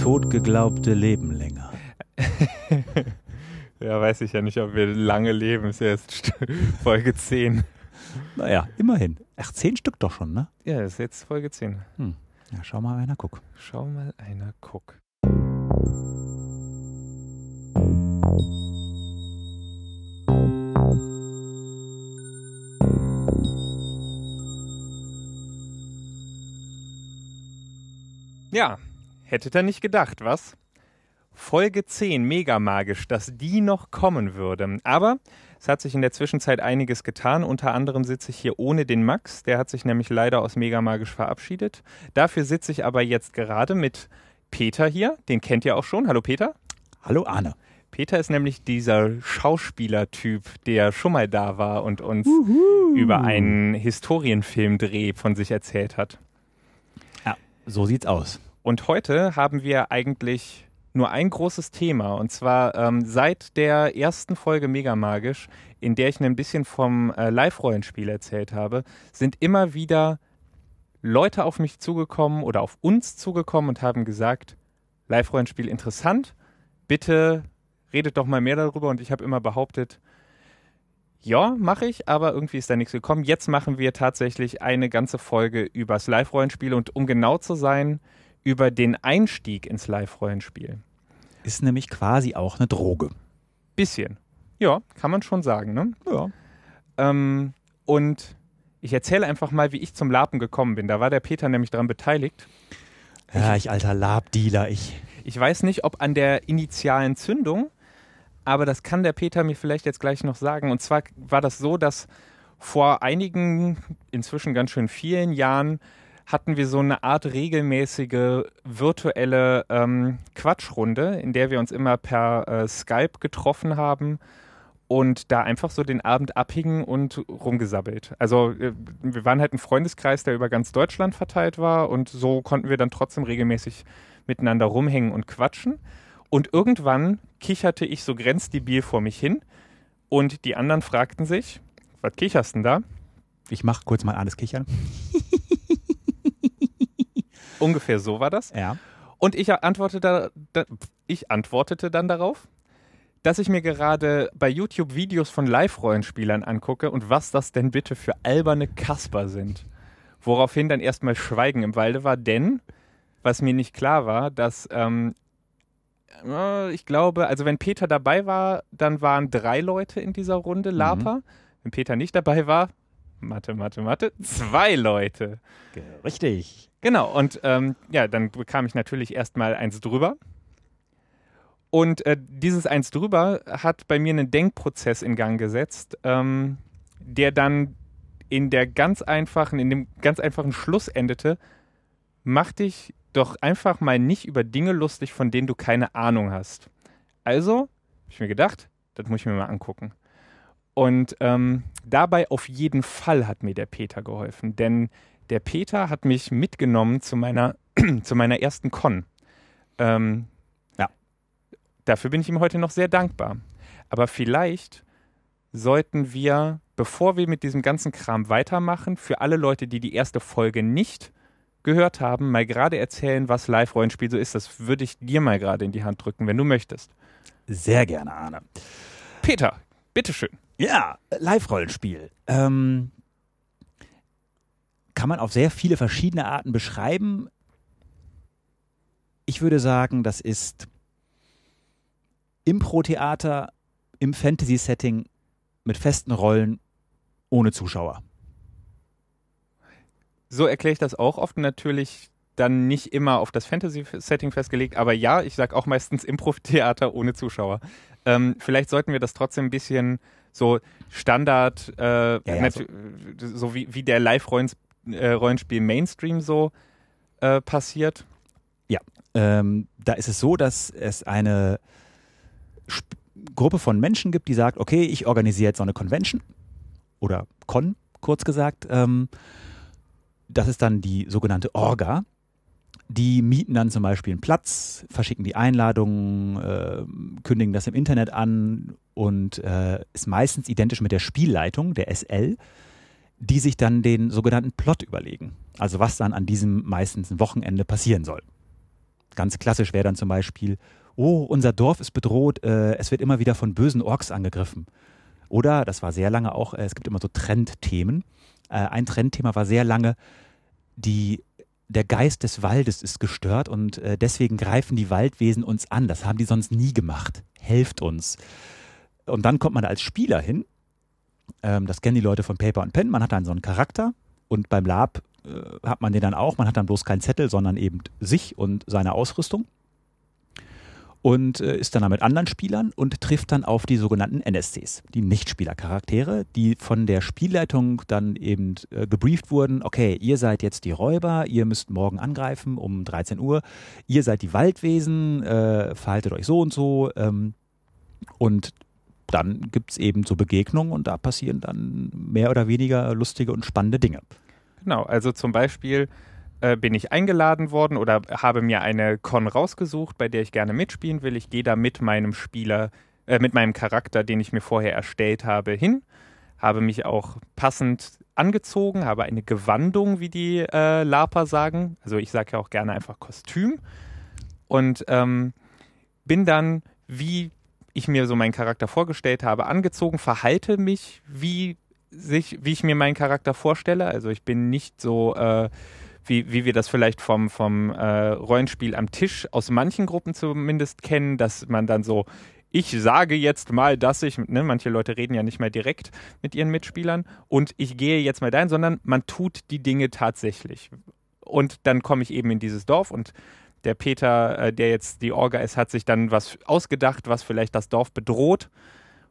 Totgeglaubte leben länger. ja, weiß ich ja nicht, ob wir lange leben. Ist ja jetzt Folge 10. Naja, immerhin. Ach, zehn Stück doch schon, ne? Ja, ist jetzt Folge 10. Hm. Ja, schau mal einer, guck. Schau mal einer, guck. Ja, hättet ihr nicht gedacht, was? Folge 10, mega magisch, dass die noch kommen würde. Aber es hat sich in der Zwischenzeit einiges getan. Unter anderem sitze ich hier ohne den Max. Der hat sich nämlich leider aus mega magisch verabschiedet. Dafür sitze ich aber jetzt gerade mit Peter hier. Den kennt ihr auch schon. Hallo Peter. Hallo Arne. Peter ist nämlich dieser Schauspielertyp, der schon mal da war und uns Uhu. über einen Historienfilmdreh von sich erzählt hat. Ja, so sieht's aus. Und heute haben wir eigentlich nur ein großes Thema. Und zwar ähm, seit der ersten Folge Mega Magisch, in der ich ein bisschen vom äh, Live-Rollenspiel erzählt habe, sind immer wieder Leute auf mich zugekommen oder auf uns zugekommen und haben gesagt, Live-Rollenspiel interessant, bitte redet doch mal mehr darüber. Und ich habe immer behauptet, ja, mache ich, aber irgendwie ist da nichts gekommen. Jetzt machen wir tatsächlich eine ganze Folge übers Live-Rollenspiel und um genau zu sein, über den Einstieg ins Live-Rollenspiel. Ist nämlich quasi auch eine Droge. Bisschen. Ja, kann man schon sagen, ne? Ja. Ähm, und ich erzähle einfach mal, wie ich zum Lapen gekommen bin. Da war der Peter nämlich daran beteiligt. Ja, ich alter Labdealer, ich. Ich weiß nicht, ob an der initialen Zündung, aber das kann der Peter mir vielleicht jetzt gleich noch sagen. Und zwar war das so, dass vor einigen, inzwischen ganz schön vielen Jahren hatten wir so eine Art regelmäßige virtuelle ähm, Quatschrunde, in der wir uns immer per äh, Skype getroffen haben und da einfach so den Abend abhingen und rumgesabbelt. Also äh, wir waren halt ein Freundeskreis, der über ganz Deutschland verteilt war und so konnten wir dann trotzdem regelmäßig miteinander rumhängen und quatschen. Und irgendwann kicherte ich so grenzdebil vor mich hin und die anderen fragten sich, was kicherst denn da? Ich mach kurz mal alles kichern. Ungefähr so war das. Ja. Und ich antwortete, da, ich antwortete dann darauf, dass ich mir gerade bei YouTube Videos von Live-Rollenspielern angucke und was das denn bitte für alberne Kasper sind. Woraufhin dann erstmal Schweigen im Walde war, denn was mir nicht klar war, dass ähm, äh, ich glaube, also wenn Peter dabei war, dann waren drei Leute in dieser Runde, Lapa. Mhm. Wenn Peter nicht dabei war, Mathe, Mathe, Mathe, zwei Leute. Richtig. Genau, und ähm, ja, dann bekam ich natürlich erstmal eins drüber. Und äh, dieses eins drüber hat bei mir einen Denkprozess in Gang gesetzt, ähm, der dann in der ganz einfachen, in dem ganz einfachen Schluss endete, mach dich doch einfach mal nicht über Dinge lustig, von denen du keine Ahnung hast. Also, habe ich mir gedacht, das muss ich mir mal angucken. Und ähm, dabei auf jeden Fall hat mir der Peter geholfen, denn der Peter hat mich mitgenommen zu meiner, zu meiner ersten Con. Ähm, ja. Dafür bin ich ihm heute noch sehr dankbar. Aber vielleicht sollten wir, bevor wir mit diesem ganzen Kram weitermachen, für alle Leute, die die erste Folge nicht gehört haben, mal gerade erzählen, was Live-Rollenspiel so ist. Das würde ich dir mal gerade in die Hand drücken, wenn du möchtest. Sehr gerne, Arne. Peter, bitteschön. Ja, Live-Rollenspiel. Ähm, kann man auf sehr viele verschiedene Arten beschreiben. Ich würde sagen, das ist Impro-Theater im Fantasy-Setting mit festen Rollen ohne Zuschauer. So erkläre ich das auch oft natürlich dann nicht immer auf das Fantasy-Setting festgelegt, aber ja, ich sage auch meistens Impro-Theater ohne Zuschauer. Ähm, vielleicht sollten wir das trotzdem ein bisschen so Standard, äh, ja, ja, so. so. wie, wie der Live-Rollenspiel äh, Rollenspiel Mainstream so äh, passiert? Ja, ähm, da ist es so, dass es eine Sp Gruppe von Menschen gibt, die sagt, okay, ich organisiere jetzt so eine Convention oder Con, kurz gesagt. Ähm, das ist dann die sogenannte Orga. Die mieten dann zum Beispiel einen Platz, verschicken die Einladungen, äh, kündigen das im Internet an und äh, ist meistens identisch mit der Spielleitung, der SL die sich dann den sogenannten Plot überlegen. Also was dann an diesem meistens Wochenende passieren soll. Ganz klassisch wäre dann zum Beispiel, oh, unser Dorf ist bedroht, äh, es wird immer wieder von bösen Orks angegriffen. Oder, das war sehr lange auch, äh, es gibt immer so Trendthemen. Äh, ein Trendthema war sehr lange, die, der Geist des Waldes ist gestört und äh, deswegen greifen die Waldwesen uns an. Das haben die sonst nie gemacht. Helft uns. Und dann kommt man als Spieler hin. Ähm, das kennen die Leute von Paper und Pen. Man hat dann so einen Charakter und beim Lab äh, hat man den dann auch. Man hat dann bloß keinen Zettel, sondern eben sich und seine Ausrüstung und äh, ist dann mit anderen Spielern und trifft dann auf die sogenannten NSCs, die Nichtspielercharaktere, die von der Spielleitung dann eben äh, gebrieft wurden, okay, ihr seid jetzt die Räuber, ihr müsst morgen angreifen um 13 Uhr, ihr seid die Waldwesen, äh, verhaltet euch so und so ähm, und dann gibt es eben so Begegnungen und da passieren dann mehr oder weniger lustige und spannende Dinge. Genau, also zum Beispiel äh, bin ich eingeladen worden oder habe mir eine Con rausgesucht, bei der ich gerne mitspielen will. Ich gehe da mit meinem Spieler, äh, mit meinem Charakter, den ich mir vorher erstellt habe, hin. Habe mich auch passend angezogen, habe eine Gewandung, wie die äh, Laper sagen. Also ich sage ja auch gerne einfach Kostüm. Und ähm, bin dann, wie ich mir so meinen Charakter vorgestellt habe, angezogen, verhalte mich, wie, sich, wie ich mir meinen Charakter vorstelle. Also ich bin nicht so äh, wie, wie wir das vielleicht vom, vom äh, Rollenspiel am Tisch aus manchen Gruppen zumindest kennen, dass man dann so, ich sage jetzt mal, dass ich, ne, manche Leute reden ja nicht mehr direkt mit ihren Mitspielern und ich gehe jetzt mal dahin, sondern man tut die Dinge tatsächlich. Und dann komme ich eben in dieses Dorf und der Peter, äh, der jetzt die Orga ist, hat sich dann was ausgedacht, was vielleicht das Dorf bedroht.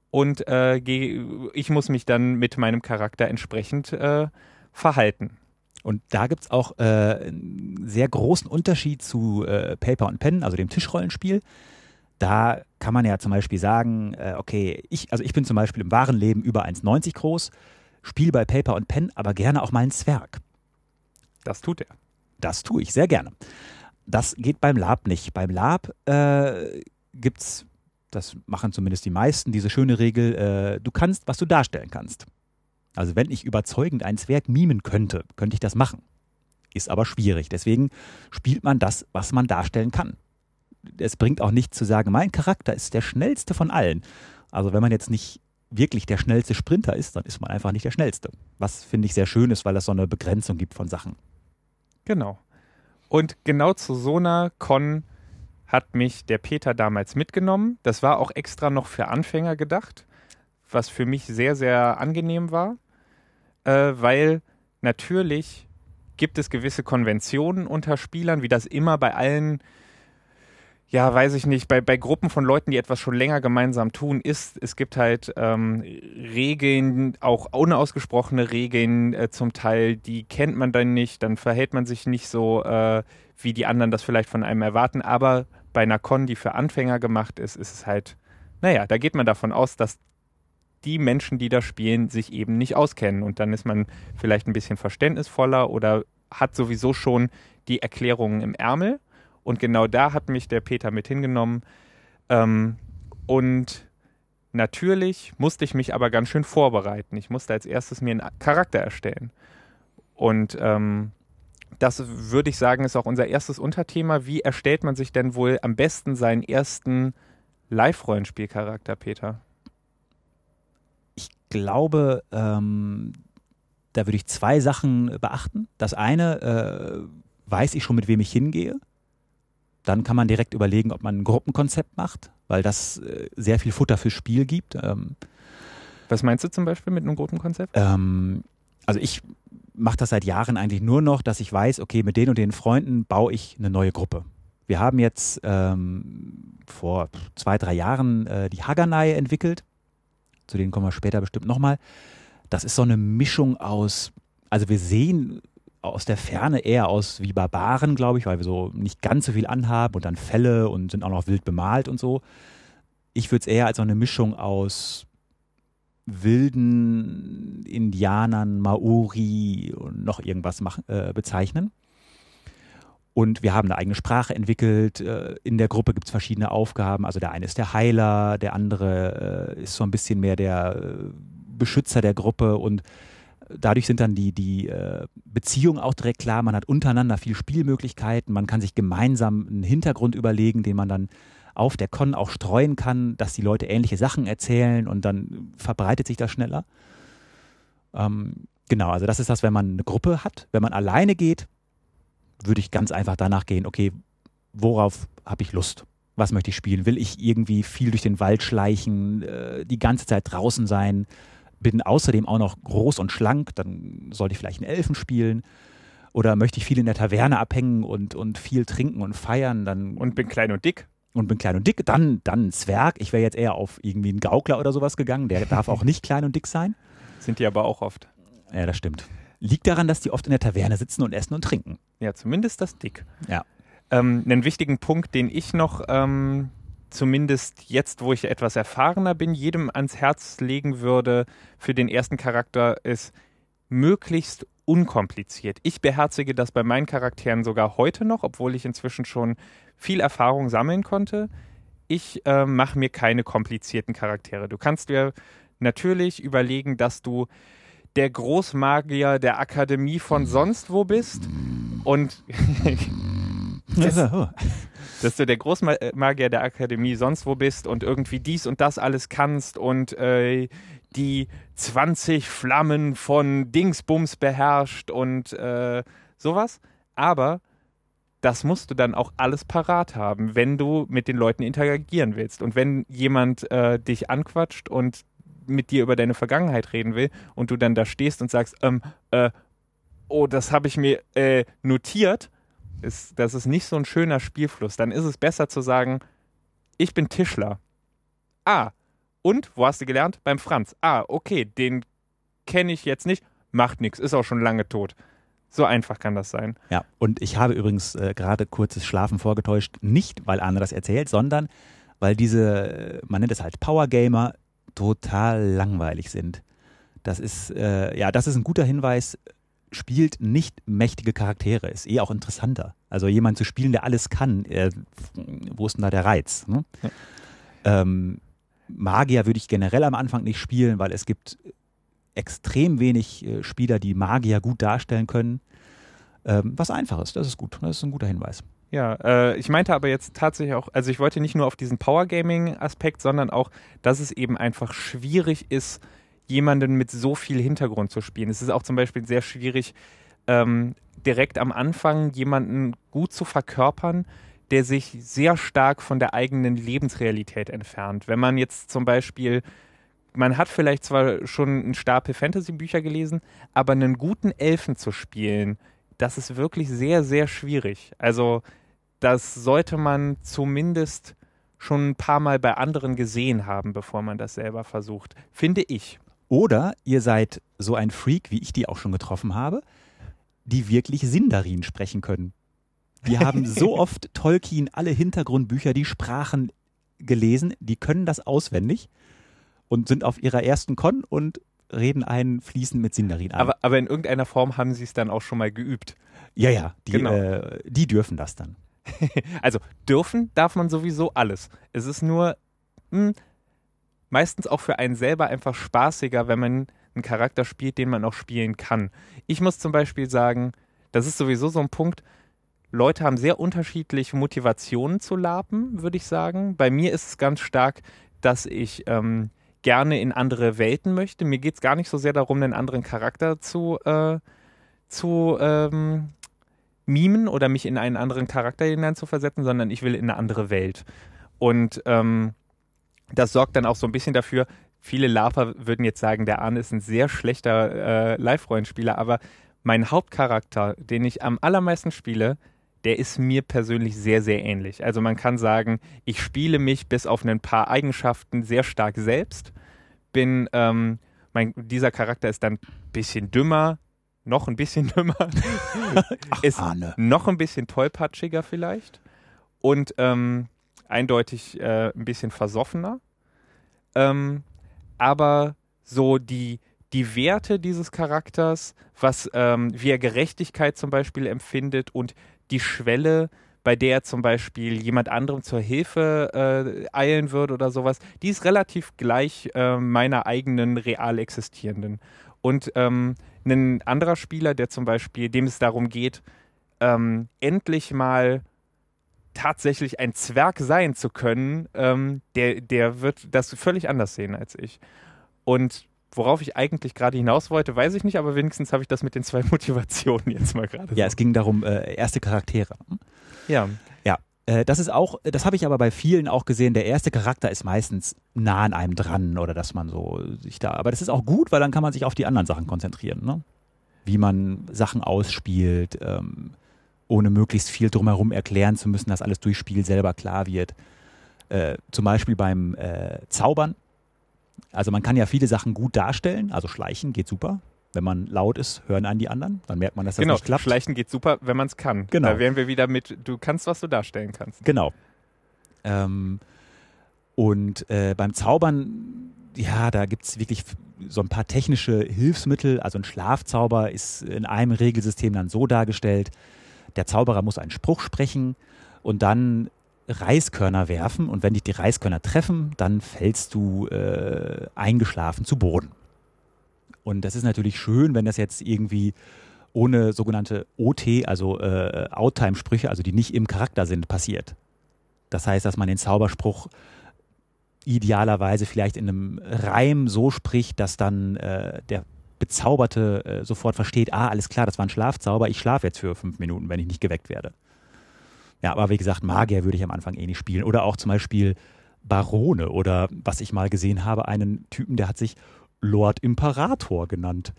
Und äh, ich muss mich dann mit meinem Charakter entsprechend äh, verhalten. Und da gibt es auch äh, einen sehr großen Unterschied zu äh, Paper und Pen, also dem Tischrollenspiel. Da kann man ja zum Beispiel sagen, äh, okay, ich, also ich bin zum Beispiel im wahren Leben über 1,90 groß, spiele bei Paper und Pen aber gerne auch mal einen Zwerg. Das tut er. Das tue ich sehr gerne. Das geht beim Lab nicht. Beim Lab äh, gibt es, das machen zumindest die meisten, diese schöne Regel, äh, du kannst, was du darstellen kannst. Also wenn ich überzeugend ein Zwerg mimen könnte, könnte ich das machen. Ist aber schwierig. Deswegen spielt man das, was man darstellen kann. Es bringt auch nichts zu sagen, mein Charakter ist der schnellste von allen. Also wenn man jetzt nicht wirklich der schnellste Sprinter ist, dann ist man einfach nicht der schnellste. Was finde ich sehr schön ist, weil das so eine Begrenzung gibt von Sachen. Genau. Und genau zu so einer Con hat mich der Peter damals mitgenommen. Das war auch extra noch für Anfänger gedacht, was für mich sehr, sehr angenehm war äh, weil natürlich gibt es gewisse Konventionen unter Spielern, wie das immer bei allen, ja, weiß ich nicht, bei, bei Gruppen von Leuten, die etwas schon länger gemeinsam tun, ist, es gibt halt ähm, Regeln, auch unausgesprochene Regeln äh, zum Teil, die kennt man dann nicht, dann verhält man sich nicht so, äh, wie die anderen das vielleicht von einem erwarten, aber bei einer Con, die für Anfänger gemacht ist, ist es halt, naja, da geht man davon aus, dass die Menschen, die da spielen, sich eben nicht auskennen. Und dann ist man vielleicht ein bisschen verständnisvoller oder hat sowieso schon die Erklärungen im Ärmel. Und genau da hat mich der Peter mit hingenommen. Ähm, und natürlich musste ich mich aber ganz schön vorbereiten. Ich musste als erstes mir einen Charakter erstellen. Und ähm, das würde ich sagen, ist auch unser erstes Unterthema. Wie erstellt man sich denn wohl am besten seinen ersten Live-Rollenspielcharakter, Peter? glaube, ähm, da würde ich zwei Sachen beachten. Das eine, äh, weiß ich schon, mit wem ich hingehe. Dann kann man direkt überlegen, ob man ein Gruppenkonzept macht, weil das äh, sehr viel Futter fürs Spiel gibt. Ähm, Was meinst du zum Beispiel mit einem Gruppenkonzept? Ähm, also ich mache das seit Jahren eigentlich nur noch, dass ich weiß, okay, mit den und den Freunden baue ich eine neue Gruppe. Wir haben jetzt ähm, vor zwei, drei Jahren äh, die Haganai entwickelt zu denen kommen wir später bestimmt nochmal. Das ist so eine Mischung aus, also wir sehen aus der Ferne eher aus wie Barbaren, glaube ich, weil wir so nicht ganz so viel anhaben und dann Fälle und sind auch noch wild bemalt und so. Ich würde es eher als so eine Mischung aus wilden Indianern, Maori und noch irgendwas machen, äh, bezeichnen. Und wir haben eine eigene Sprache entwickelt. Äh, in der Gruppe gibt es verschiedene Aufgaben. Also der eine ist der Heiler, der andere äh, ist so ein bisschen mehr der äh, Beschützer der Gruppe. Und Dadurch sind dann die, die äh, Beziehungen auch direkt klar. Man hat untereinander viel Spielmöglichkeiten. Man kann sich gemeinsam einen Hintergrund überlegen, den man dann auf der Con auch streuen kann, dass die Leute ähnliche Sachen erzählen und dann verbreitet sich das schneller. Ähm, genau, also das ist das, wenn man eine Gruppe hat. Wenn man alleine geht, würde ich ganz einfach danach gehen, okay, worauf habe ich Lust? Was möchte ich spielen? Will ich irgendwie viel durch den Wald schleichen, äh, die ganze Zeit draußen sein? Bin außerdem auch noch groß und schlank, dann sollte ich vielleicht einen Elfen spielen. Oder möchte ich viel in der Taverne abhängen und, und viel trinken und feiern? Dann und bin klein und dick. Und bin klein und dick, dann, dann ein Zwerg. Ich wäre jetzt eher auf irgendwie einen Gaukler oder sowas gegangen. Der darf auch nicht klein und dick sein. Sind die aber auch oft. Ja, das stimmt. Liegt daran, dass die oft in der Taverne sitzen und essen und trinken. Ja, zumindest das Dick. Ja. Ähm, einen wichtigen Punkt, den ich noch ähm, zumindest jetzt, wo ich etwas erfahrener bin, jedem ans Herz legen würde für den ersten Charakter, ist möglichst unkompliziert. Ich beherzige das bei meinen Charakteren sogar heute noch, obwohl ich inzwischen schon viel Erfahrung sammeln konnte. Ich äh, mache mir keine komplizierten Charaktere. Du kannst dir natürlich überlegen, dass du der Großmagier der Akademie von sonst wo bist und dass, dass du der Großmagier der Akademie sonst wo bist und irgendwie dies und das alles kannst und äh, die 20 Flammen von Dingsbums beherrscht und äh, sowas. Aber das musst du dann auch alles parat haben, wenn du mit den Leuten interagieren willst. Und wenn jemand äh, dich anquatscht und mit dir über deine Vergangenheit reden will und du dann da stehst und sagst, ähm, äh, oh, das habe ich mir äh, notiert, ist, das ist nicht so ein schöner Spielfluss. Dann ist es besser zu sagen, ich bin Tischler. Ah, und wo hast du gelernt? Beim Franz. Ah, okay, den kenne ich jetzt nicht. Macht nichts, ist auch schon lange tot. So einfach kann das sein. Ja, und ich habe übrigens äh, gerade kurzes Schlafen vorgetäuscht, nicht weil Anne das erzählt, sondern weil diese, man nennt es halt Power Gamer, total langweilig sind. Das ist, äh, ja, das ist ein guter Hinweis spielt nicht mächtige Charaktere, ist eh auch interessanter. Also jemand zu spielen, der alles kann, äh, wo ist denn da der Reiz? Ne? Ja. Ähm, Magier würde ich generell am Anfang nicht spielen, weil es gibt extrem wenig äh, Spieler, die Magier gut darstellen können. Ähm, was einfach ist, das ist gut. Das ist ein guter Hinweis. Ja, äh, ich meinte aber jetzt tatsächlich auch, also ich wollte nicht nur auf diesen Power Gaming Aspekt, sondern auch, dass es eben einfach schwierig ist, jemanden mit so viel Hintergrund zu spielen. Es ist auch zum Beispiel sehr schwierig, ähm, direkt am Anfang jemanden gut zu verkörpern, der sich sehr stark von der eigenen Lebensrealität entfernt. Wenn man jetzt zum Beispiel, man hat vielleicht zwar schon einen Stapel Fantasy-Bücher gelesen, aber einen guten Elfen zu spielen, das ist wirklich sehr, sehr schwierig. Also das sollte man zumindest schon ein paar Mal bei anderen gesehen haben, bevor man das selber versucht, finde ich. Oder ihr seid so ein Freak, wie ich die auch schon getroffen habe, die wirklich Sindarin sprechen können. Die haben so oft Tolkien alle Hintergrundbücher, die Sprachen gelesen, die können das auswendig und sind auf ihrer ersten Con und reden einen fließend mit Sindarin an. Aber, aber in irgendeiner Form haben sie es dann auch schon mal geübt. Ja, ja, die, genau. äh, die dürfen das dann. also dürfen darf man sowieso alles. Es ist nur, mh, hm, meistens auch für einen selber einfach spaßiger, wenn man einen Charakter spielt, den man auch spielen kann. Ich muss zum Beispiel sagen, das ist sowieso so ein Punkt, Leute haben sehr unterschiedliche Motivationen zu lapen, würde ich sagen. Bei mir ist es ganz stark, dass ich ähm, gerne in andere Welten möchte. Mir geht es gar nicht so sehr darum, einen anderen Charakter zu, äh, zu ähm, mimen oder mich in einen anderen Charakter hineinzuversetzen, sondern ich will in eine andere Welt. Und ähm, das sorgt dann auch so ein bisschen dafür, viele Lafer würden jetzt sagen, der Arne ist ein sehr schlechter äh, Live-Rollenspieler, aber mein Hauptcharakter, den ich am allermeisten spiele, der ist mir persönlich sehr, sehr ähnlich. Also man kann sagen, ich spiele mich bis auf ein paar Eigenschaften sehr stark selbst. Bin, ähm, mein, dieser Charakter ist dann ein bisschen dümmer, noch ein bisschen dümmer, Ach, ist Arne. noch ein bisschen tollpatschiger vielleicht und ähm, eindeutig äh, ein bisschen versoffener. Ähm, aber so die, die Werte dieses Charakters, was ähm, wie er Gerechtigkeit zum Beispiel empfindet und die Schwelle, bei der er zum Beispiel jemand anderem zur Hilfe äh, eilen würde oder sowas, die ist relativ gleich äh, meiner eigenen real existierenden. Und ähm, ein anderer Spieler, der zum Beispiel, dem es darum geht, ähm, endlich mal tatsächlich ein Zwerg sein zu können, ähm, der, der wird das völlig anders sehen als ich. Und worauf ich eigentlich gerade hinaus wollte, weiß ich nicht, aber wenigstens habe ich das mit den zwei Motivationen jetzt mal gerade. Ja, so. es ging darum, äh, erste Charaktere. Ja. Ja. Äh, das ist auch, das habe ich aber bei vielen auch gesehen. Der erste Charakter ist meistens nah an einem dran oder dass man so sich da. Aber das ist auch gut, weil dann kann man sich auf die anderen Sachen konzentrieren. Ne? Wie man Sachen ausspielt, ähm, ohne möglichst viel drumherum erklären zu müssen, dass alles durch Spiel selber klar wird. Äh, zum Beispiel beim äh, Zaubern. Also man kann ja viele Sachen gut darstellen, also schleichen geht super. Wenn man laut ist, hören einen die anderen, dann merkt man, dass das genau, nicht klappt. Schleichen geht super, wenn man es kann. Genau. Da wären wir wieder mit, du kannst, was du darstellen kannst. Genau. Ähm, und äh, beim Zaubern, ja, da gibt es wirklich so ein paar technische Hilfsmittel. Also ein Schlafzauber ist in einem Regelsystem dann so dargestellt, der Zauberer muss einen Spruch sprechen und dann Reiskörner werfen und wenn dich die Reiskörner treffen, dann fällst du äh, eingeschlafen zu Boden. Und das ist natürlich schön, wenn das jetzt irgendwie ohne sogenannte OT, also äh, Outtime-Sprüche, also die nicht im Charakter sind, passiert. Das heißt, dass man den Zauberspruch idealerweise vielleicht in einem Reim so spricht, dass dann äh, der Bezauberte äh, sofort versteht, ah, alles klar, das war ein Schlafzauber, ich schlafe jetzt für fünf Minuten, wenn ich nicht geweckt werde. Ja, aber wie gesagt, Magier würde ich am Anfang eh nicht spielen. Oder auch zum Beispiel Barone oder was ich mal gesehen habe, einen Typen, der hat sich Lord Imperator genannt.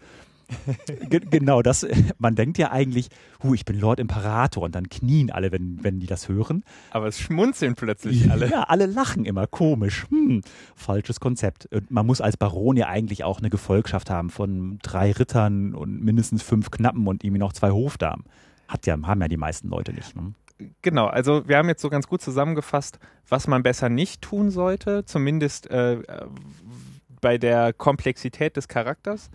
genau, das, man denkt ja eigentlich, hu, ich bin Lord Imperator und dann knien alle, wenn, wenn die das hören. Aber es schmunzeln plötzlich alle. Ja, alle lachen immer, komisch. Hm, falsches Konzept. Und man muss als Baron ja eigentlich auch eine Gefolgschaft haben von drei Rittern und mindestens fünf Knappen und irgendwie noch zwei Hofdamen. Hat ja, haben ja die meisten Leute nicht. Ne? Genau, also wir haben jetzt so ganz gut zusammengefasst, was man besser nicht tun sollte, zumindest äh, bei der Komplexität des Charakters.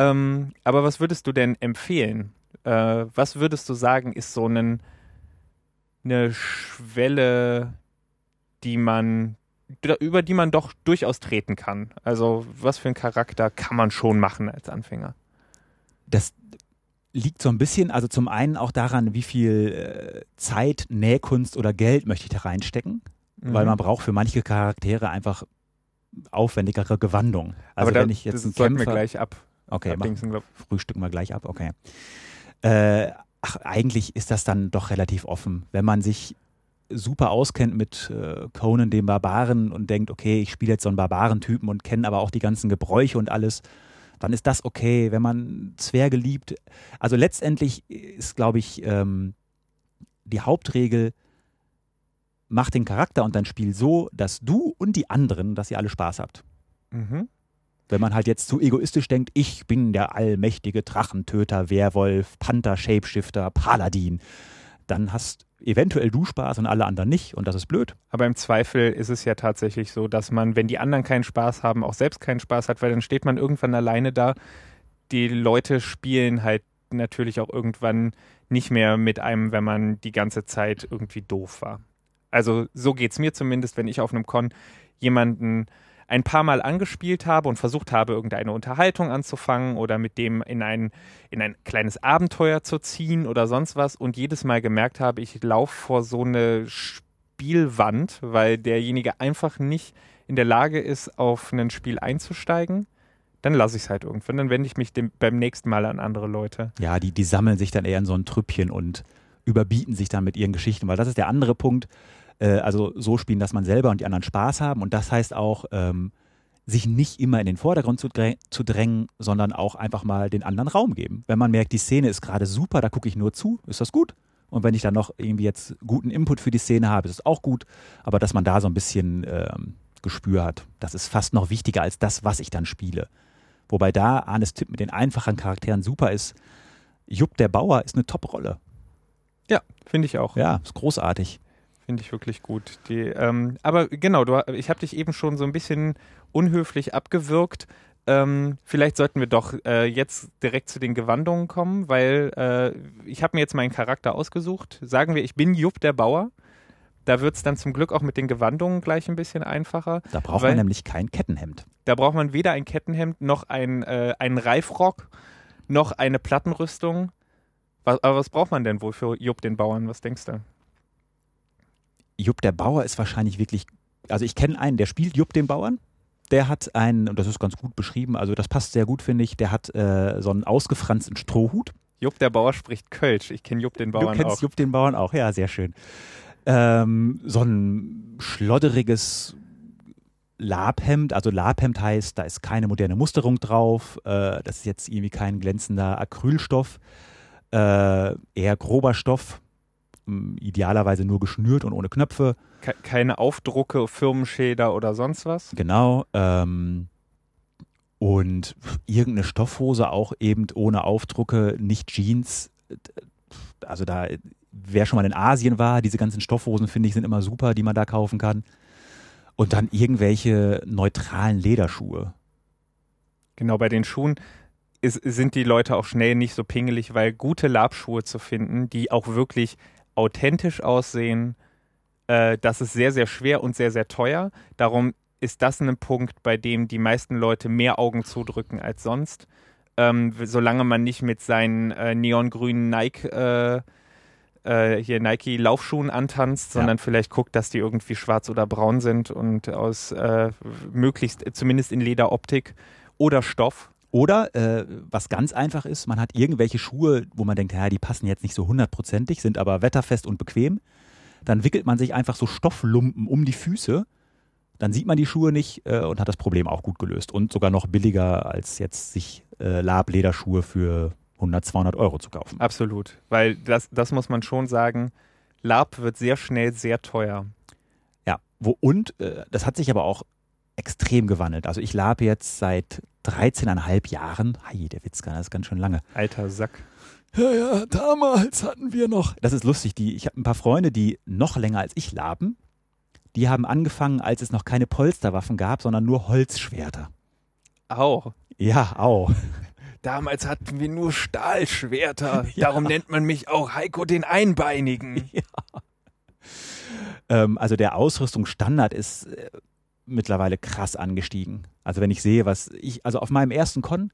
Ähm, aber was würdest du denn empfehlen? Äh, was würdest du sagen, ist so ein, eine Schwelle, die man, über die man doch durchaus treten kann? Also, was für einen Charakter kann man schon machen als Anfänger? Das liegt so ein bisschen, also zum einen auch daran, wie viel äh, Zeit, Nähkunst oder Geld möchte ich da reinstecken. Mhm. Weil man braucht für manche Charaktere einfach aufwendigere Gewandung. Also Aber da, wenn ich jetzt das sollten wir gleich ab. Okay, mach, frühstücken wir gleich ab, okay. Äh, ach, eigentlich ist das dann doch relativ offen. Wenn man sich super auskennt mit äh, Conan dem Barbaren und denkt, okay, ich spiele jetzt so einen Barbarentypen und kenne aber auch die ganzen Gebräuche und alles, dann ist das okay. Wenn man Zwerge liebt, also letztendlich ist, glaube ich, ähm, die Hauptregel, mach den Charakter und dein Spiel so, dass du und die anderen, dass ihr alle Spaß habt. Mhm. Wenn man halt jetzt zu egoistisch denkt, ich bin der allmächtige Drachentöter, Werwolf, Panther, Shapeshifter, Paladin, dann hast eventuell du Spaß und alle anderen nicht und das ist blöd. Aber im Zweifel ist es ja tatsächlich so, dass man, wenn die anderen keinen Spaß haben, auch selbst keinen Spaß hat, weil dann steht man irgendwann alleine da. Die Leute spielen halt natürlich auch irgendwann nicht mehr mit einem, wenn man die ganze Zeit irgendwie doof war. Also so geht es mir zumindest, wenn ich auf einem Con jemanden ein paar Mal angespielt habe und versucht habe, irgendeine Unterhaltung anzufangen oder mit dem in ein, in ein kleines Abenteuer zu ziehen oder sonst was und jedes Mal gemerkt habe, ich laufe vor so eine Spielwand, weil derjenige einfach nicht in der Lage ist, auf ein Spiel einzusteigen, dann lasse ich es halt irgendwann. Dann wende ich mich dem, beim nächsten Mal an andere Leute. Ja, die, die sammeln sich dann eher in so ein Trüppchen und überbieten sich dann mit ihren Geschichten, weil das ist der andere Punkt äh, also so spielen, dass man selber und die anderen Spaß haben. Und das heißt auch, ähm, sich nicht immer in den Vordergrund zu, zu, drängen, sondern auch einfach mal den anderen Raum geben. Wenn man merkt, die Szene ist gerade super, da gucke ich nur zu, ist das gut. Und wenn ich dann noch irgendwie jetzt guten Input für die Szene habe, ist es auch gut. Aber dass man da so ein bisschen ähm, Gespür hat, das ist fast noch wichtiger als das, was ich dann spiele. Wobei da Arnes Tipp mit den einfachen Charakteren super ist. Jupp der Bauer ist eine Top-Rolle. Ja, finde ich auch. Ja, ist großartig. Finde ich wirklich gut. Die, ähm, aber genau, du, ich habe dich eben schon so ein bisschen unhöflich abgewürgt. Ähm, vielleicht sollten wir doch äh, jetzt direkt zu den Gewandungen kommen, weil äh, ich habe mir jetzt meinen Charakter ausgesucht. Sagen wir, ich bin Jupp der Bauer. Da wird es dann zum Glück auch mit den Gewandungen gleich ein bisschen einfacher. Da braucht man nämlich kein Kettenhemd. Da braucht man weder ein Kettenhemd noch ein, äh, einen Reifrock noch eine Plattenrüstung. Was, aber was braucht man denn wohl für Jupp den Bauern? Was denkst du? Jupp der Bauer ist wahrscheinlich wirklich, also ich kenne einen, der spielt Jupp den Bauern. Der hat einen, und das ist ganz gut beschrieben, also das passt sehr gut, finde ich, der hat äh, so einen ausgefransten Strohhut. Jupp der Bauer spricht Kölsch. Ich kenne Jupp den Bauern du kennst auch. Jupp den Bauern auch, ja, sehr schön. Ähm, so ein schlodderiges Labhemd, also Labhemd heißt, da ist keine moderne Musterung drauf, äh, das ist jetzt irgendwie kein glänzender Acrylstoff, äh, eher grober Stoff, idealerweise nur geschnürt und ohne Knöpfe. Ke keine Aufdrucke, Firmenschäder oder sonst was? Genau. Ähm, und irgendeine Stoffhose auch eben ohne Aufdrucke, nicht Jeans. Also da, wer schon mal in Asien war, diese ganzen Stoffhosen finde ich sind immer super, die man da kaufen kann. Und dann irgendwelche neutralen Lederschuhe. Genau, bei den Schuhen ist, sind die Leute auch schnell nicht so pingelig, weil gute Labschuhe zu finden, die auch wirklich authentisch aussehen, äh, das ist sehr, sehr schwer und sehr, sehr teuer. Darum ist das ein Punkt, bei dem die meisten Leute mehr Augen zudrücken als sonst. Ähm, solange man nicht mit seinen äh, neongrünen Nike äh, äh, hier Nike Laufschuhen antanzt, sondern ja. vielleicht guckt, dass die irgendwie schwarz oder braun sind und aus äh, möglichst zumindest in Lederoptik oder Stoff. Oder äh, was ganz einfach ist, man hat irgendwelche Schuhe, wo man denkt, ja, die passen jetzt nicht so hundertprozentig, sind aber wetterfest und bequem. Dann wickelt man sich einfach so Stofflumpen um die Füße. Dann sieht man die Schuhe nicht äh, und hat das Problem auch gut gelöst. Und sogar noch billiger, als jetzt sich äh, Lab-Lederschuhe für 100, 200 Euro zu kaufen. Absolut, weil das, das muss man schon sagen, Lab wird sehr schnell sehr teuer. Ja, wo, und äh, das hat sich aber auch extrem gewandelt. Also ich lab jetzt seit 13,5 Jahren. Hi, der Witzka, das ist ganz schön lange. Alter Sack. Ja, ja, damals hatten wir noch. Das ist lustig. Die, ich habe ein paar Freunde, die noch länger als ich laben. Die haben angefangen, als es noch keine Polsterwaffen gab, sondern nur Holzschwerter. Au. Ja, au. Damals hatten wir nur Stahlschwerter. Ja. Darum nennt man mich auch Heiko den Einbeinigen. Ja. Ähm, also der Ausrüstungsstandard ist äh, mittlerweile krass angestiegen. Also wenn ich sehe, was ich, also auf meinem ersten Con,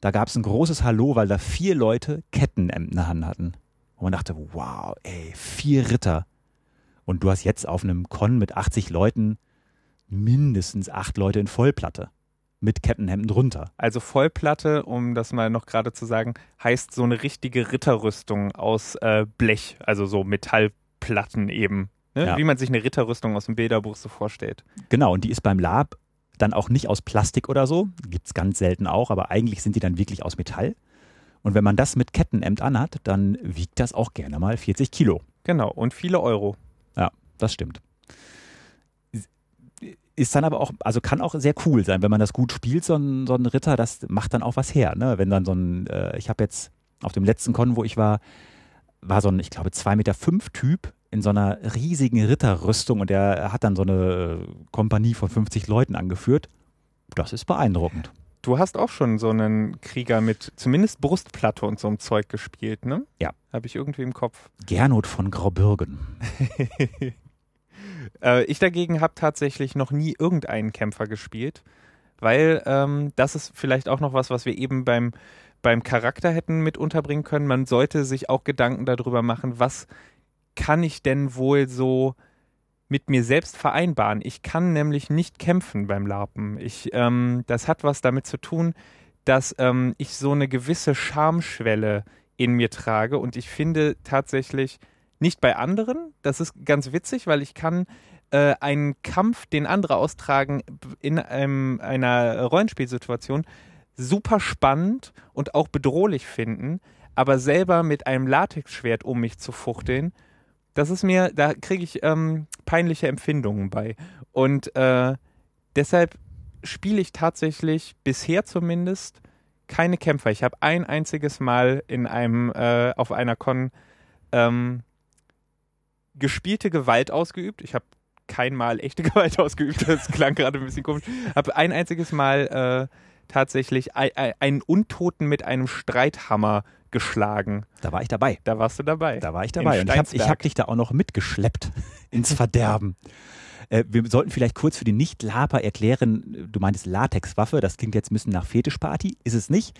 da gab es ein großes Hallo, weil da vier Leute Kettenämter in der Hand hatten. Und man dachte, wow, ey, vier Ritter. Und du hast jetzt auf einem Con mit 80 Leuten mindestens acht Leute in Vollplatte mit Kettenhemden drunter. Also Vollplatte, um das mal noch gerade zu sagen, heißt so eine richtige Ritterrüstung aus äh, Blech, also so Metallplatten eben. Ne? Ja. Wie man sich eine Ritterrüstung aus dem Bilderbuch so vorstellt. Genau, und die ist beim Lab dann auch nicht aus Plastik oder so. Gibt es ganz selten auch, aber eigentlich sind die dann wirklich aus Metall. Und wenn man das mit Kettenhemd anhat, dann wiegt das auch gerne mal 40 Kilo. Genau, und viele Euro. Ja, das stimmt. Ist dann aber auch, also kann auch sehr cool sein, wenn man das gut spielt, so ein, so ein Ritter, das macht dann auch was her. Ne? Wenn dann so ein, äh, ich habe jetzt auf dem letzten Con, wo ich war, war so ein, ich glaube, 2,5 Meter fünf Typ in so einer riesigen Ritterrüstung und der hat dann so eine Kompanie von 50 Leuten angeführt. Das ist beeindruckend. Du hast auch schon so einen Krieger mit zumindest Brustplatte und so einem Zeug gespielt, ne? Ja. Habe ich irgendwie im Kopf. Gernot von Graubürgen. äh, ich dagegen habe tatsächlich noch nie irgendeinen Kämpfer gespielt, weil ähm, das ist vielleicht auch noch was, was wir eben beim, beim Charakter hätten mit unterbringen können. Man sollte sich auch Gedanken darüber machen, was kann ich denn wohl so mit mir selbst vereinbaren? Ich kann nämlich nicht kämpfen beim Larpen. Ich, ähm, das hat was damit zu tun, dass ähm, ich so eine gewisse Schamschwelle in mir trage und ich finde tatsächlich nicht bei anderen, das ist ganz witzig, weil ich kann äh, einen Kampf, den andere austragen, in einem, einer Rollenspielsituation super spannend und auch bedrohlich finden, aber selber mit einem Latexschwert um mich zu fuchteln, das ist mir, da kriege ich ähm, peinliche Empfindungen bei. Und äh, deshalb spiele ich tatsächlich bisher zumindest keine Kämpfer. Ich habe ein einziges Mal in einem, äh, auf einer Con ähm, gespielte Gewalt ausgeübt. Ich habe kein Mal echte Gewalt ausgeübt, das klang gerade ein bisschen komisch. Habe ein einziges Mal äh, tatsächlich ein, einen Untoten mit einem Streithammer geschlagen. Da war ich dabei. Da warst du dabei. Da war ich dabei. Und ich habe hab dich da auch noch mitgeschleppt ins Verderben. Äh, wir sollten vielleicht kurz für die Nicht-Laper erklären, du meintest Latexwaffe, das klingt jetzt ein bisschen nach Fetischparty, ist es nicht.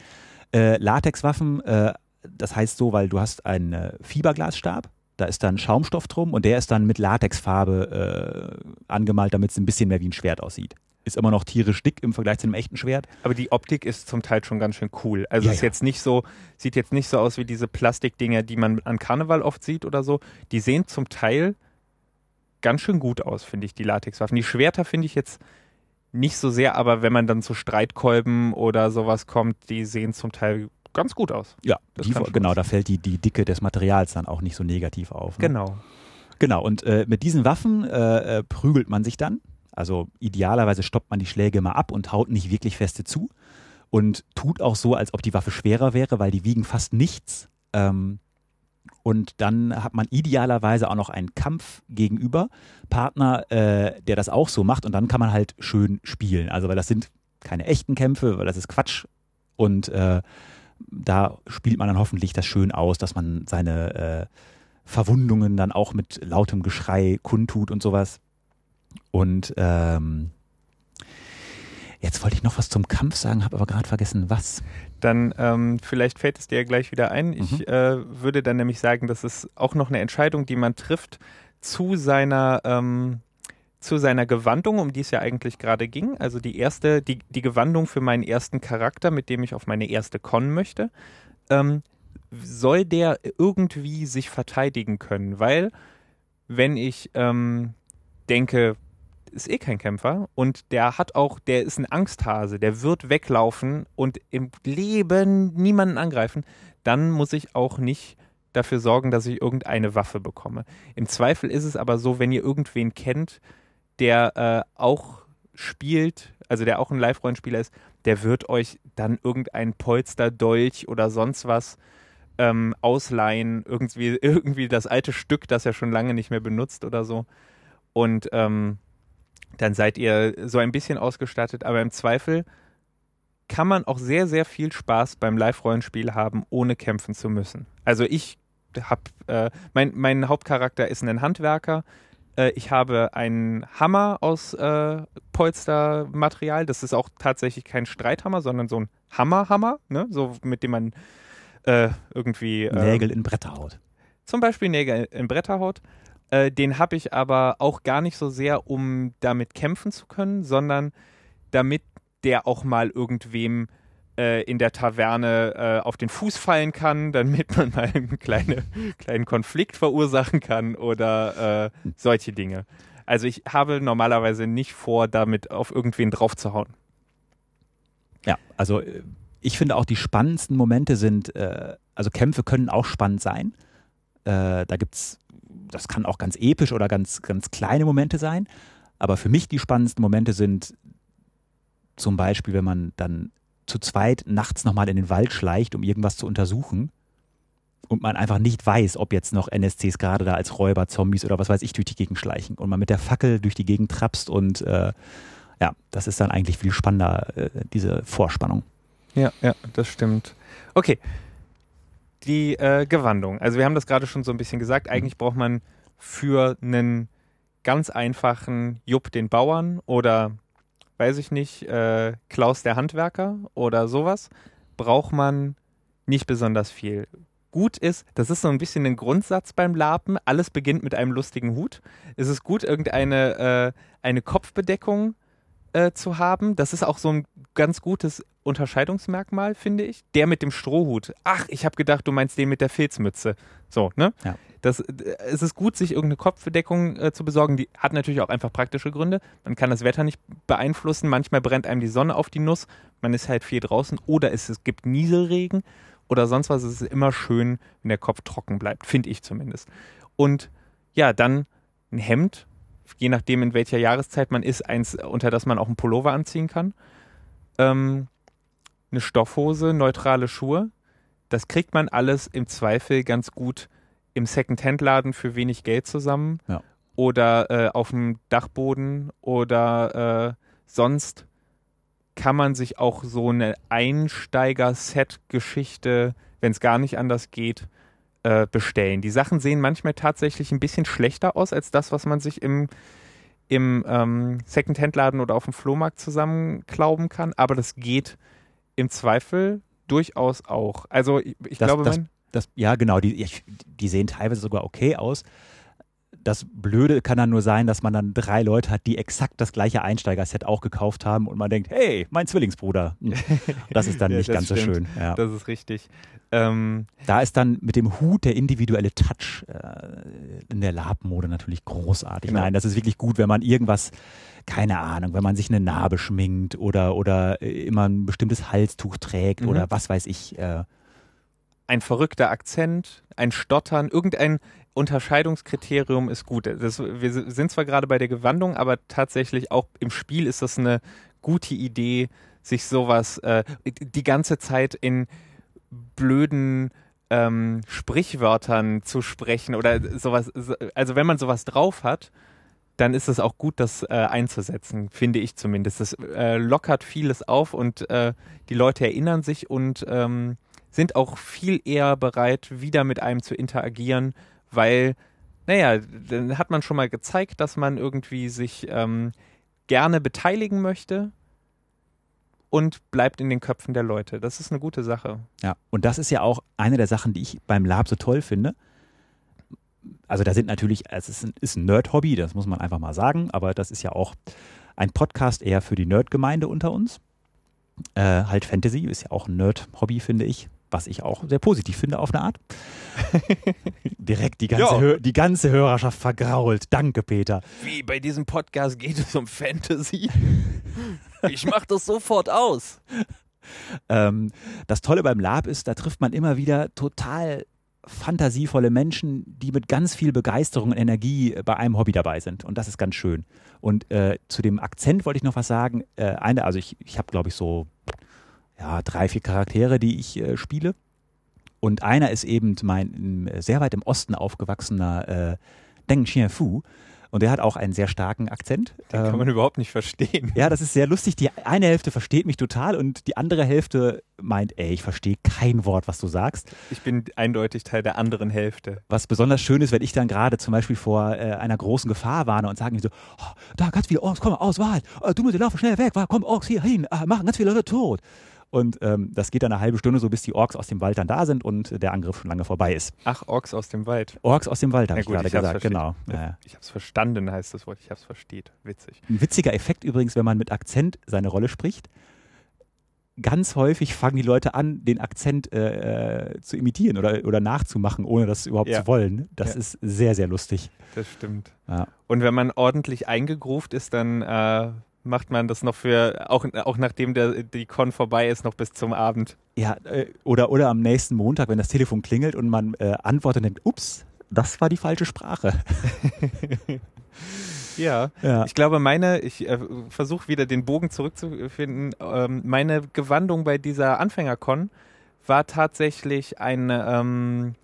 Äh, Latexwaffen, äh, das heißt so, weil du hast einen äh, Fiberglasstab, da ist dann Schaumstoff drum und der ist dann mit Latexfarbe äh, angemalt, damit es ein bisschen mehr wie ein Schwert aussieht. Ist immer noch tierisch dick im Vergleich zu einem echten Schwert. Aber die Optik ist zum Teil schon ganz schön cool. Also Ja, ist ja. jetzt nicht so, sieht jetzt nicht so aus wie diese Plastikdinger, die man an Karneval oft sieht oder so. Die sehen zum Teil ganz schön gut aus, finde ich, die Latexwaffen. Die Schwerter finde ich jetzt nicht so sehr, aber wenn man dann zu Streitkolben oder sowas kommt, die sehen zum Teil ganz gut aus. Ja, die, genau, da fällt die, die Dicke des Materials dann auch nicht so negativ auf. Ne? Genau. Genau, und äh, mit diesen Waffen äh, äh, prügelt man sich dann. Also idealerweise stoppt man die Schläge mal ab und haut nicht wirklich feste zu. Und tut auch so, als ob die Waffe schwerer wäre, weil die wiegen fast nichts. Ähm, und dann hat man idealerweise auch noch einen Kampf gegenüber, Partner, äh, der das auch so macht. Und dann kann man halt schön spielen. Also, weil das sind keine echten Kämpfe, weil das ist Quatsch. Und äh, da spielt man dann hoffentlich das schön aus, dass man seine äh, Verwundungen dann auch mit lautem Geschrei kundtut und sowas. Und ähm, jetzt wollte ich noch was zum Kampf sagen, habe aber gerade vergessen, was. Dann ähm, vielleicht fällt es dir ja gleich wieder ein. Ich Mhm. äh, würde dann nämlich sagen, das ist auch noch eine Entscheidung, die man trifft zu seiner ähm, zu seiner Gewandung, um die es ja eigentlich gerade ging. Also die erste, die, die Gewandung für meinen ersten Charakter, mit dem ich auf meine erste Con möchte. Ähm, soll der irgendwie sich verteidigen können? Weil wenn ich ähm, denke, ist eh kein Kämpfer und der hat auch, der ist ein Angsthase, der wird weglaufen und im Leben niemanden angreifen, dann muss ich auch nicht dafür sorgen, dass ich irgendeine Waffe bekomme. Im Zweifel ist es aber so, wenn ihr irgendwen kennt, der äh, auch spielt, also der auch ein Live-Rollenspieler ist, der wird euch dann irgendein Polsterdolch oder sonst was ähm, ausleihen, irgendwie, irgendwie das alte Stück, das er schon lange nicht mehr benutzt oder so. Und ähm, dann seid ihr so ein bisschen ausgestattet, aber im Zweifel kann man auch sehr, sehr viel Spaß beim Live-Rollenspiel haben, ohne kämpfen zu müssen. Also ich habe, äh, mein, mein Hauptcharakter ist ein Handwerker. Äh, ich habe einen Hammer aus äh, Polstermaterial. Das ist auch tatsächlich kein Streithammer, sondern so ein Hammerhammer, ne? so mit dem man äh, irgendwie äh, Nägel in Bretter haut. zum Beispiel Nägel in Bretterhaut. Äh, den habe ich aber auch gar nicht so sehr, um damit kämpfen zu können, sondern damit der auch mal irgendwem äh, in der Taverne äh, auf den Fuß fallen kann, damit man mal einen kleine, kleinen Konflikt verursachen kann oder äh, solche Dinge. Also ich habe normalerweise nicht vor, damit auf irgendwen draufzuhauen. Ja, also äh, ich finde auch die spannendsten Momente sind, äh, also Kämpfe können auch spannend sein. Da gibt's, das kann auch ganz episch oder ganz, ganz kleine Momente sein. Aber für mich die spannendsten Momente sind zum Beispiel, wenn man dann zu zweit nachts nochmal in den Wald schleicht, um irgendwas zu untersuchen und man einfach nicht weiß, ob jetzt noch NSCs gerade da als Räuber, Zombies oder was weiß ich durch die Gegend schleichen und man mit der Fackel durch die Gegend trapst und äh, ja, das ist dann eigentlich viel spannender, äh, diese Vorspannung. Ja, ja, das stimmt. Okay. Die äh, Gewandung. Also wir haben das gerade schon so ein bisschen gesagt. Eigentlich braucht man für einen ganz einfachen Jupp den Bauern oder weiß ich nicht, äh, Klaus der Handwerker oder sowas, braucht man nicht besonders viel. Gut ist, das ist so ein bisschen ein Grundsatz beim Lapen, alles beginnt mit einem lustigen Hut. Es ist gut, irgendeine äh, eine Kopfbedeckung äh, zu haben. Das ist auch so ein ganz gutes Unterscheidungsmerkmal, finde ich. Der mit dem Strohhut. Ach, ich habe gedacht, du meinst den mit der Filzmütze. So, ne? Ja. Das, äh, es ist gut, sich irgendeine Kopfbedeckung äh, zu besorgen. Die hat natürlich auch einfach praktische Gründe. Man kann das Wetter nicht beeinflussen. Manchmal brennt einem die Sonne auf die Nuss. Man ist halt viel draußen. Oder es, es gibt Nieselregen oder sonst was. Es ist immer schön, wenn der Kopf trocken bleibt. Finde ich zumindest. Und ja, dann ein Hemd. Je nachdem, in welcher Jahreszeit man ist, eins, unter das man auch einen Pullover anziehen kann. Ähm, eine Stoffhose, neutrale Schuhe. Das kriegt man alles im Zweifel ganz gut im Second-Hand-Laden für wenig Geld zusammen. Ja. Oder äh, auf dem Dachboden oder äh, sonst kann man sich auch so eine Einsteiger-Set-Geschichte, wenn es gar nicht anders geht, äh, bestellen. Die Sachen sehen manchmal tatsächlich ein bisschen schlechter aus als das, was man sich im, im ähm, Second-Hand-Laden oder auf dem Flohmarkt zusammenklauben kann, aber das geht im Zweifel durchaus auch. Also ich, ich Das- glaube, das- Das, ja, genau, die, die sehen teilweise sogar okay aus. Das Blöde kann dann nur sein, dass man dann drei Leute hat, die exakt das gleiche Einsteigerset auch gekauft haben und man denkt, hey, mein Zwillingsbruder. Hm. Das ist dann Ja, nicht ganz so stimmt. schön. Ja. das ist richtig. Ähm, Da ist dann mit dem Hut der individuelle Touch äh, in der Lab-Mode natürlich großartig. Genau. Nein, das ist wirklich gut, wenn man irgendwas, keine Ahnung, wenn man sich eine Narbe schminkt oder, oder äh, immer ein bestimmtes Halstuch trägt Mhm. oder was weiß ich. Äh, ein verrückter Akzent, ein Stottern, irgendein Unterscheidungskriterium ist gut. Das, wir sind zwar gerade bei der Gewandung, aber tatsächlich auch im Spiel ist das eine gute Idee, sich sowas äh, die ganze Zeit in blöden ähm, Sprichwörtern zu sprechen oder sowas. Also wenn man sowas drauf hat, dann ist es auch gut, das äh, einzusetzen, finde ich zumindest. Das äh, lockert vieles auf und äh, die Leute erinnern sich und ähm, sind auch viel eher bereit, wieder mit einem zu interagieren, weil, naja, dann hat man schon mal gezeigt, dass man irgendwie sich ähm, gerne beteiligen möchte und bleibt in den Köpfen der Leute. Das ist eine gute Sache. Ja, und das ist ja auch eine der Sachen, die ich beim Lab so toll finde. Also da sind natürlich, es ist ein, ist ein Nerd-Hobby, das muss man einfach mal sagen, aber das ist ja auch ein Podcast eher für die Nerd-Gemeinde unter uns. Äh, halt Fantasy ist ja auch ein Nerd-Hobby, finde ich, was ich auch sehr positiv finde auf eine Art. Direkt die ganze. Hör, die ganze Hörerschaft vergrault. Danke, Peter. Wie bei diesem Podcast geht es um Fantasy? Ich mach das sofort aus. Ähm, das Tolle beim Lab ist, da trifft man immer wieder total fantasievolle Menschen, die mit ganz viel Begeisterung und Energie bei einem Hobby dabei sind. Und das ist ganz schön. Und äh, zu dem Akzent wollte ich noch was sagen. Äh, eine, also ich, ich habe, glaube ich, so ja, drei, vier Charaktere, die ich äh, spiele. Und einer ist eben mein sehr weit im Osten aufgewachsener äh, Deng Xianfu. Und der hat auch einen sehr starken Akzent. Den kann Ähm, man überhaupt nicht verstehen. ja, das ist sehr lustig. Die eine Hälfte versteht mich total und die andere Hälfte meint, ey, ich verstehe kein Wort, was du sagst. Ich bin eindeutig Teil der anderen Hälfte. Was besonders schön ist, wenn ich dann gerade zum Beispiel vor äh, einer großen Gefahr warne und sagen die so, oh, da ganz viele Orks, komm, aus, Wahrheit, äh, du musst laufen schnell weg, komm, Orks hier hin, äh, machen ganz viele Leute tot. Und ähm, das geht dann eine halbe Stunde so, bis die Orks aus dem Wald dann da sind und der Angriff schon lange vorbei ist. Ach, Orks aus dem Wald. Orks aus dem Wald, habe ich gerade gesagt, genau. Ja. Ich hab's verstanden, heißt das Wort. Ich hab's versteht. Witzig. Ein witziger Effekt übrigens, wenn man mit Akzent seine Rolle spricht. Ganz häufig fangen die Leute an, den Akzent äh, äh, zu imitieren oder, oder nachzumachen, ohne das überhaupt Ja. zu wollen. Das Ja. ist sehr, sehr lustig. Das stimmt. Ja. Und wenn man ordentlich eingegruft ist, dann äh, macht man das noch für, auch, auch nachdem der, die Con vorbei ist, noch bis zum Abend. Ja, äh, oder, oder am nächsten Montag, wenn das Telefon klingelt und man äh, antwortet und denkt, ups, das war die falsche Sprache. Ja. Ja. Ich glaube, meine, ich äh, versuche wieder den Bogen zurückzufinden. Ähm, meine Gewandung bei dieser Anfängercon war tatsächlich ein, ähm,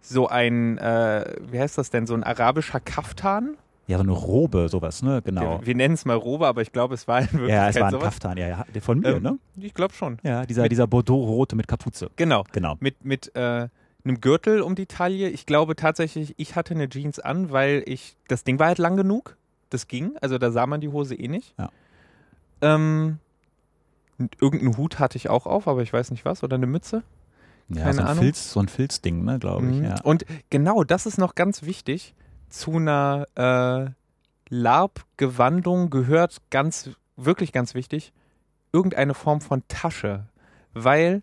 so ein, äh, wie heißt das denn, so ein arabischer Kaftan. Ja, so eine Robe, sowas, ne? Genau. Wir, wir nennen es mal Robe, aber ich glaube, es war in Wirklichkeit Ja, es war ein sowas. Kaftan, ja, ja. Der Von mir, Ähm, ne? Ich glaube schon. Ja, dieser, mit- dieser Bordeaux-Rote mit Kapuze. Genau. Genau. Mit, mit äh, einem Gürtel um die Taille. Ich glaube tatsächlich, ich hatte eine Jeans an, weil ich, das Ding war halt lang genug. Das ging. Also da sah man die Hose eh nicht. Ja. Ähm, irgendeinen Hut hatte ich auch auf, aber ich weiß nicht was. Oder eine Mütze. Ja, Keine so ein Ahnung. Filz, so ein Filzding, ne, glaube ich. Mhm. Ja. Und genau, das ist noch ganz wichtig. Zu einer äh, LARP-Gewandung gehört ganz, wirklich ganz wichtig, irgendeine Form von Tasche. Weil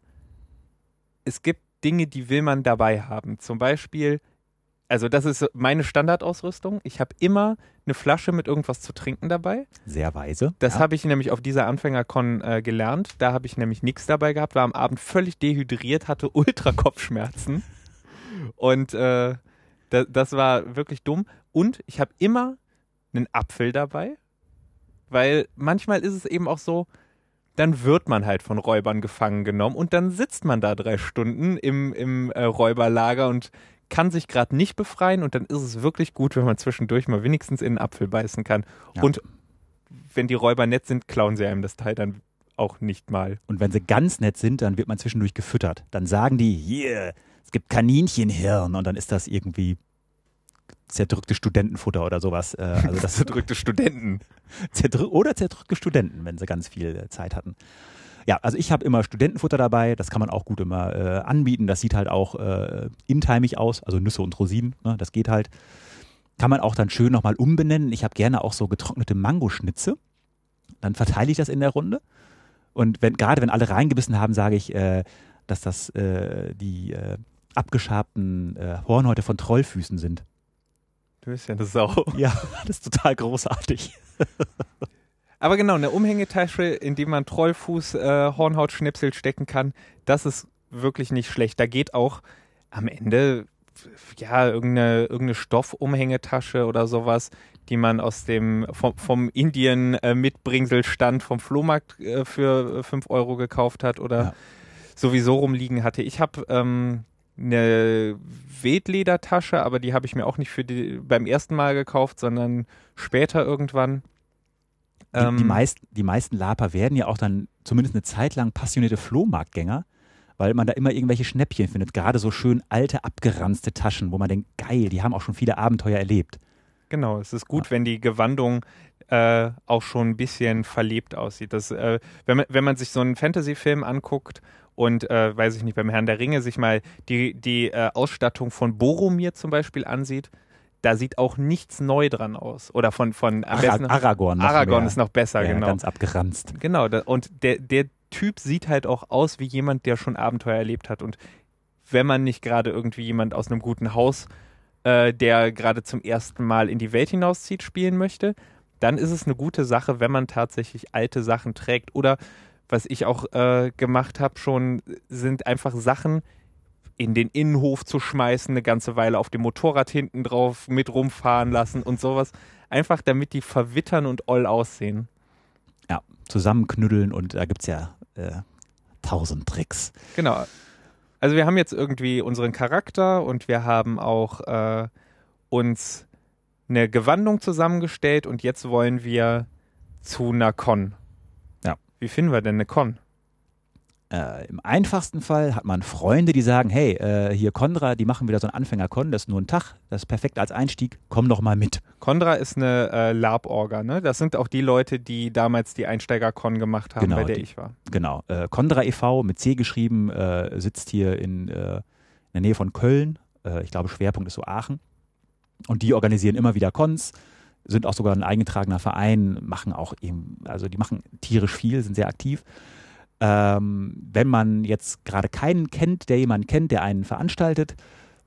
es gibt Dinge, die will man dabei haben. Zum Beispiel, also das ist meine Standardausrüstung. Ich habe immer eine Flasche mit irgendwas zu trinken dabei. Sehr weise. Das ja. habe ich nämlich auf dieser Anfängercon äh, gelernt. Da habe ich nämlich nichts dabei gehabt, war am Abend völlig dehydriert, hatte ultra Kopfschmerzen. Und äh, da, das war wirklich dumm. Und ich habe immer einen Apfel dabei, weil manchmal ist es eben auch so, dann wird man halt von Räubern gefangen genommen und dann sitzt man da drei Stunden im, im äh, Räuberlager und kann sich gerade nicht befreien und dann ist es wirklich gut, wenn man zwischendurch mal wenigstens in einen Apfel beißen kann. Ja. Und wenn die Räuber nett sind, klauen sie einem das Teil dann auch nicht mal. Und wenn sie ganz nett sind, dann wird man zwischendurch gefüttert. Dann sagen die, hier, es gibt Kaninchenhirn und dann ist das irgendwie zerdrückte Studentenfutter oder sowas. Äh, also das Zerdrückte Studenten. zerdrü oder zerdrückte Studenten, wenn sie ganz viel äh, Zeit hatten. Ja, also ich habe immer Studentenfutter dabei, das kann man auch gut immer äh, anbieten. Das sieht halt auch äh, intimig aus, also Nüsse und Rosinen, ne, das geht halt. Kann man auch dann schön nochmal umbenennen. Ich habe gerne auch so getrocknete Mangoschnitze. Dann verteile ich das in der Runde. Und wenn, gerade wenn alle reingebissen haben, sage ich, äh, dass das äh, die äh, abgeschabten äh, Hornhäute von Trollfüßen sind. Du bist ja eine Sau. Ja, das ist total großartig. Aber genau, eine Umhängetasche, in die man Trollfuß, äh, Hornhautschnipsel stecken kann, das ist wirklich nicht schlecht. Da geht auch am Ende ja irgendeine, irgendeine Stoffumhängetasche oder sowas, die man aus dem vom, vom Indien äh, Mitbringselstand vom Flohmarkt äh, für 5 Euro gekauft hat oder Ja. sowieso rumliegen hatte. Ich habe ähm, eine Wildledertasche, aber die habe ich mir auch nicht für die, beim ersten Mal gekauft, sondern später irgendwann. Die, die, Ähm, meisten, die meisten Laper werden ja auch dann zumindest eine Zeit lang passionierte Flohmarktgänger, weil man da immer irgendwelche Schnäppchen findet. Gerade so schön alte, abgeranzte Taschen, wo man denkt, geil, die haben auch schon viele Abenteuer erlebt. Genau, es ist gut, wenn die Gewandung äh, auch schon ein bisschen verlebt aussieht. Das, äh, wenn, man, wenn man sich so einen Fantasy-Film anguckt und, äh, weiß ich nicht, beim Herrn der Ringe sich mal die, die äh, Ausstattung von Boromir zum Beispiel ansieht, da sieht auch nichts neu dran aus. Oder von, von am Ara besten- Aragorn. noch Aragorn mehr. ist noch besser, ja, genau. Ganz abgeranzt. Genau, da, und der, der Typ sieht halt auch aus wie jemand, der schon Abenteuer erlebt hat. Und wenn man nicht gerade irgendwie jemand aus einem guten Haus, äh, der gerade zum ersten Mal in die Welt hinauszieht, spielen möchte, dann ist es eine gute Sache, wenn man tatsächlich alte Sachen trägt. Oder was ich auch äh, gemacht habe schon, sind einfach Sachen in den Innenhof zu schmeißen, eine ganze Weile auf dem Motorrad hinten drauf mit rumfahren lassen und sowas. Einfach damit die verwittern und oll aussehen. Ja, zusammenknüddeln und da gibt es ja äh, tausend Tricks. Genau. Also wir haben jetzt irgendwie unseren Charakter und wir haben auch äh, uns eine Gewandung zusammengestellt und jetzt wollen wir zu einer Con. Wie finden wir denn eine Con? Äh, Im einfachsten Fall hat man Freunde, die sagen, hey, äh, hier Conra, die machen wieder so einen Anfänger-Con, das ist nur ein Tag, das ist perfekt als Einstieg, komm doch mal mit. Condra ist eine äh, Lab-Orga, ne? Das sind auch die Leute, die damals die Einsteiger-Con gemacht haben, Genau, bei der die- ich war. Genau. Äh, Condra e.V. mit C geschrieben, äh, sitzt hier in, äh, in der Nähe von Köln. Äh, ich glaube, Schwerpunkt ist so Aachen. Und die organisieren immer wieder Cons, sind auch sogar ein eingetragener Verein, machen auch eben, also die machen tierisch viel, sind sehr aktiv. Ähm, wenn man jetzt gerade keinen kennt, der jemanden kennt, der einen veranstaltet,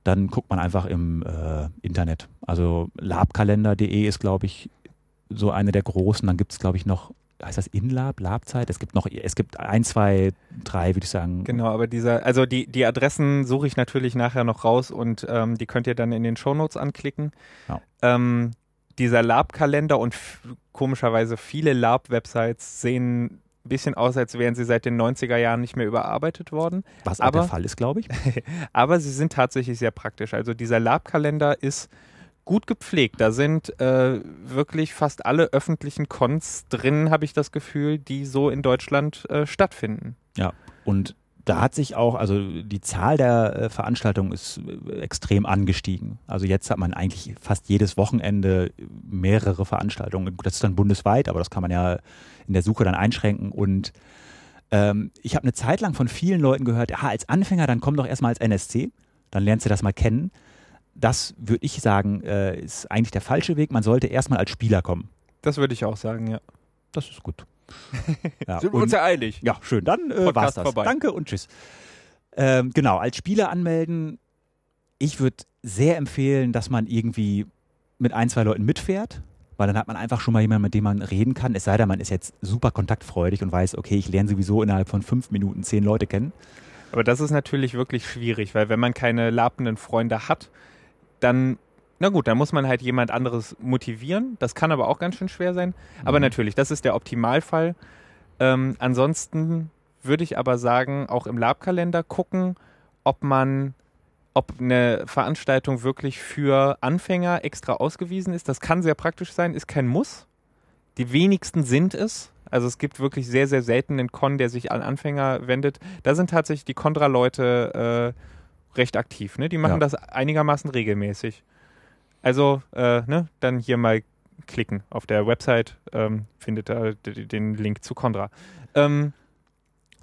dann guckt man einfach im äh, Internet. Also labkalender.de ist, glaube ich, so eine der großen. Dann gibt es, glaube ich, noch, heißt das Inlab, Labzeit? Es gibt noch, es gibt ein, zwei, drei, würde ich sagen. Genau, aber dieser, also die, die Adressen suche ich natürlich nachher noch raus und ähm, die könnt ihr dann in den Shownotes anklicken. Ja. Ähm, dieser Lab-Kalender und komischerweise viele Lab-Websites sehen ein bisschen aus, als wären sie seit den 90er Jahren nicht mehr überarbeitet worden. Was aber- der Fall ist, glaube ich. Aber sie sind tatsächlich sehr praktisch. Also dieser Lab-Kalender ist gut gepflegt. Da sind äh, wirklich fast alle öffentlichen Cons drin, habe ich das Gefühl, die so in Deutschland äh, stattfinden. Und da hat sich auch, also die Zahl der äh, Veranstaltungen ist äh, extrem angestiegen. Also jetzt hat man eigentlich fast jedes Wochenende mehrere Veranstaltungen. Das ist dann bundesweit, aber das kann man ja in der Suche dann einschränken. Und ähm, ich habe eine Zeit lang von vielen Leuten gehört, ja, als Anfänger, dann komm doch erstmal als NSC, dann lernst du das mal kennen. Das würde ich sagen, äh, ist eigentlich der falsche Weg. Man sollte erstmal als Spieler kommen. Das würde ich auch sagen, ja. Das ist gut. Ja, Sind wir uns ja einig? ja, schön. Dann äh, war's das. vorbei. Danke und tschüss. Ähm, genau, als Spieler anmelden. Ich würde sehr empfehlen, dass man irgendwie mit ein, zwei Leuten mitfährt, weil dann hat man einfach schon mal jemanden, mit dem man reden kann. Es sei denn, man ist jetzt super kontaktfreudig und weiß, okay, ich lerne sowieso innerhalb von fünf Minuten zehn Leute kennen. Aber das ist natürlich wirklich schwierig, weil wenn man keine labenden Freunde hat, dann, na gut, dann muss man halt jemand anderes motivieren. Das kann aber auch ganz schön schwer sein. Aber Mhm. natürlich, das ist der Optimalfall. Ähm, ansonsten würde ich aber sagen, auch im Labkalender gucken, ob man, ob eine Veranstaltung wirklich für Anfänger extra ausgewiesen ist. Das kann sehr praktisch sein, ist kein Muss. Die wenigsten sind es. Also es gibt wirklich sehr, sehr selten einen Con, der sich an Anfänger wendet. Da sind tatsächlich die Contra-Leute äh, recht aktiv. Ne? Die machen Ja. das einigermaßen regelmäßig. Also, äh, ne, dann hier mal klicken auf der Website, ähm, findet d- den Link zu Contra. Ähm,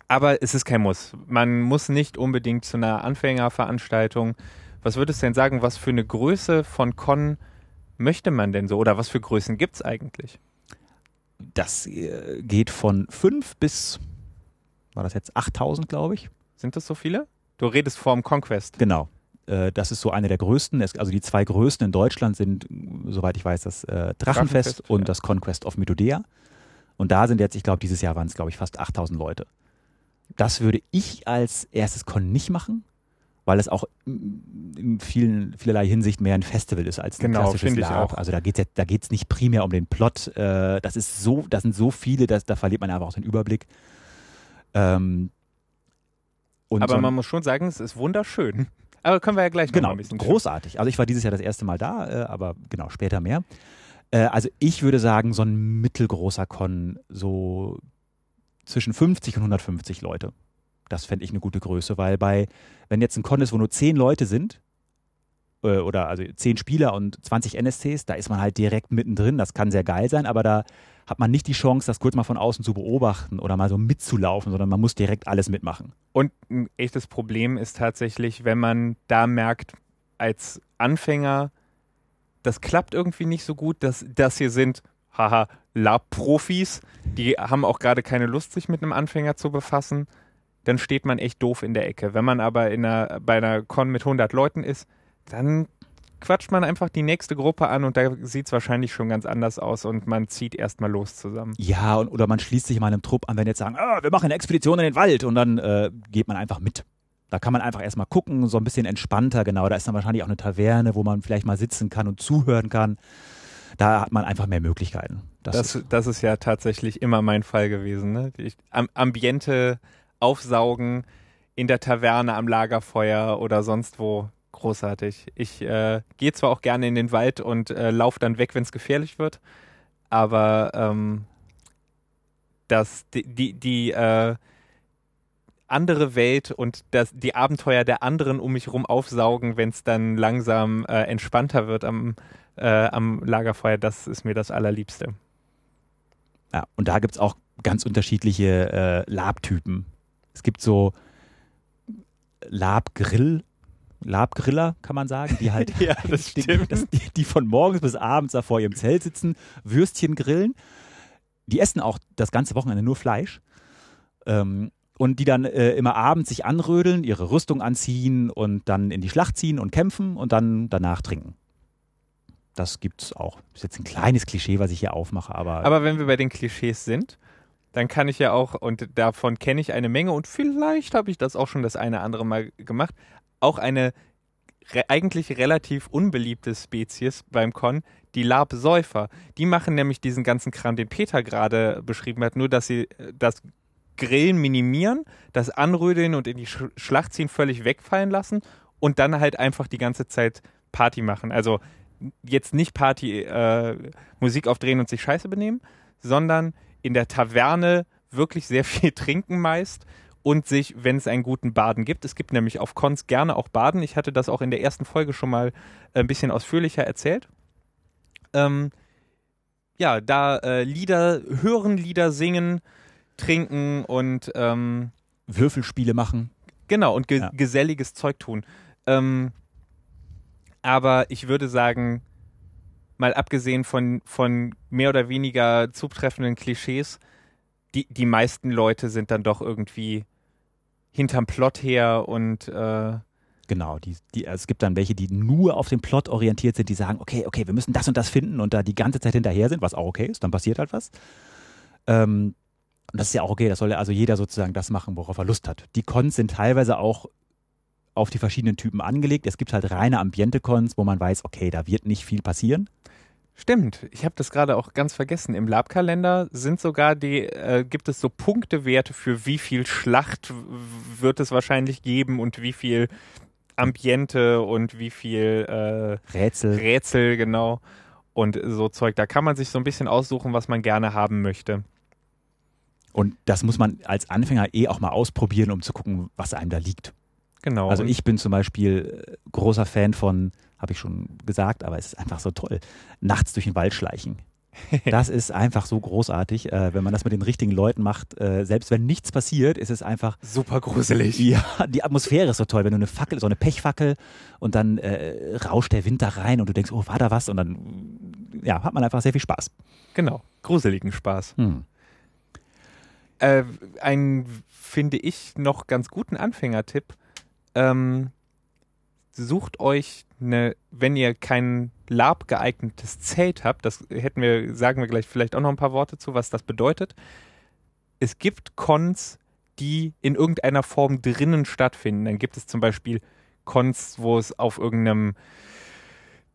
Aber es ist kein Muss. Man muss nicht unbedingt zu einer Anfängerveranstaltung. Was würdest du denn sagen, was für eine Größe von Con möchte man denn so? Oder was für Größen gibt es eigentlich? Das äh, geht von 5 bis, war das jetzt 8000, glaube ich. Sind das so viele? Du redest vom Conquest. Genau. Äh, das ist so eine der größten. Also die zwei größten in Deutschland sind, soweit ich weiß, das äh, Drachenfest, Drachenfest und ja. das Conquest of Mythodea. Und da sind jetzt, ich glaube, dieses Jahr waren es, glaube ich, fast 8000 Leute. Das würde ich als erstes Con nicht machen, weil es auch in vielen, vielerlei Hinsicht mehr ein Festival ist als ein genau, klassisches Lab. Also da geht es da geht's nicht primär um den Plot. Äh, das ist so, das sind so viele, dass, da verliert man einfach auch den Überblick. Ähm, Aber so man muss schon sagen, es ist wunderschön. Aber können wir ja gleich genau, noch ein bisschen großartig. Also ich war dieses Jahr das erste Mal da, äh, aber genau, später mehr. Äh, also ich würde sagen, so ein mittelgroßer Con, so zwischen 50 und 150 Leute. Das fände ich eine gute Größe, weil bei, wenn jetzt ein Con ist, wo nur 10 Leute sind, äh, oder also 10 Spieler und 20 NSCs, da ist man halt direkt mittendrin. Das kann sehr geil sein, aber da hat man nicht die Chance, das kurz mal von außen zu beobachten oder mal so mitzulaufen, sondern man muss direkt alles mitmachen. Und ein echtes Problem ist tatsächlich, wenn man da merkt, als Anfänger, das klappt irgendwie nicht so gut, dass das hier sind, haha, Lab-Profis, die haben auch gerade keine Lust, sich mit einem Anfänger zu befassen, dann steht man echt doof in der Ecke. Wenn man aber in einer, bei einer Con mit 100 Leuten ist, dann quatscht man einfach die nächste Gruppe an und da sieht es wahrscheinlich schon ganz anders aus und man zieht erstmal los zusammen. Ja, und, oder man schließt sich mal einem Trupp an, wenn jetzt sagen, ah, wir machen eine Expedition in den Wald und dann äh, geht man einfach mit. Da kann man einfach erstmal gucken, so ein bisschen entspannter, genau. Da ist dann wahrscheinlich auch eine Taverne, wo man vielleicht mal sitzen kann und zuhören kann. Da hat man einfach mehr Möglichkeiten. Das, das, ist, das ist ja tatsächlich immer mein Fall gewesen. Ne? Ich, Ambiente aufsaugen in der Taverne am Lagerfeuer oder sonst wo großartig. Ich äh, gehe zwar auch gerne in den Wald und äh, laufe dann weg, wenn es gefährlich wird, aber ähm, das, die, die, die äh, andere Welt und das, die Abenteuer der anderen um mich herum aufsaugen, wenn es dann langsam äh, entspannter wird am, äh, am Lagerfeuer, das ist mir das Allerliebste. Ja, und da gibt es auch ganz unterschiedliche äh, Labtypen. Es gibt so Labgrill Labgriller, kann man sagen, die halt ja, das die, das, die, die, von morgens bis abends da vor ihrem Zelt sitzen, Würstchen grillen. Die essen auch das ganze Wochenende nur Fleisch. Ähm, und die dann äh, immer abends sich anrödeln, ihre Rüstung anziehen und dann in die Schlacht ziehen und kämpfen und dann danach trinken. Das gibt's auch. Das ist jetzt ein kleines Klischee, was ich hier aufmache, aber. Aber wenn wir bei den Klischees sind, dann kann ich ja auch, und davon kenne ich eine Menge und vielleicht habe ich das auch schon das eine andere Mal gemacht, auch eine re eigentlich relativ unbeliebte Spezies beim Con, die Labsäufer. Die machen nämlich diesen ganzen Kram, den Peter gerade beschrieben hat, nur dass sie äh, das Grillen minimieren, das Anrödeln und in die Sch Schlacht ziehen völlig wegfallen lassen und dann halt einfach die ganze Zeit Party machen. Also jetzt nicht Party, äh, Musik aufdrehen und sich scheiße benehmen, sondern in der Taverne wirklich sehr viel trinken meist und sich, wenn es einen guten Baden gibt, es gibt nämlich auf Cons gerne auch Baden. Ich hatte das auch in der ersten Folge schon mal ein bisschen ausführlicher erzählt. Ähm, ja, da äh, Lieder hören, Lieder singen, trinken und ähm, Würfelspiele machen. Genau, und ge ja. geselliges Zeug tun. Ähm, aber ich würde sagen, mal abgesehen von, von mehr oder weniger zutreffenden Klischees, die, die meisten Leute sind dann doch irgendwie hinterm Plot her und äh Genau, die, die, es gibt dann welche, die nur auf den Plot orientiert sind, die sagen, okay, okay, wir müssen das und das finden und da die ganze Zeit hinterher sind, was auch okay ist, dann passiert halt was. Ähm, und das ist ja auch okay, das soll ja also jeder sozusagen das machen, worauf er Lust hat. Die Cons sind teilweise auch auf die verschiedenen Typen angelegt. Es gibt halt reine Ambiente-Cons, wo man weiß, okay, da wird nicht viel passieren. Stimmt, ich habe das gerade auch ganz vergessen. Im Labkalender sind sogar die, äh, gibt es so Punktewerte für wie viel Schlacht wird es wahrscheinlich geben und wie viel Ambiente und wie viel äh, Rätsel. Rätsel, genau. Und so Zeug. Da kann man sich so ein bisschen aussuchen, was man gerne haben möchte. Und das muss man als Anfänger eh auch mal ausprobieren, um zu gucken, was einem da liegt. Genau. Also ich bin zum Beispiel äh, großer Fan von habe ich schon gesagt, aber es ist einfach so toll. Nachts durch den Wald schleichen. Das ist einfach so großartig, äh, wenn man das mit den richtigen Leuten macht. Äh, selbst wenn nichts passiert, ist es einfach super gruselig. Ja, die Atmosphäre ist so toll, wenn du eine Fackel, so eine Pechfackel und dann äh, rauscht der Wind da rein und du denkst, oh, war da was? Und dann ja, hat man einfach sehr viel Spaß. Genau, gruseligen Spaß. Hm. Äh, ein, finde ich, noch ganz guten Anfängertipp. Ähm, sucht euch eine, wenn ihr kein Lab geeignetes Zelt habt, das hätten wir, sagen wir gleich vielleicht auch noch ein paar Worte zu, was das bedeutet. Es gibt Cons, die in irgendeiner Form drinnen stattfinden. Dann gibt es zum Beispiel Cons, wo es auf irgendeinem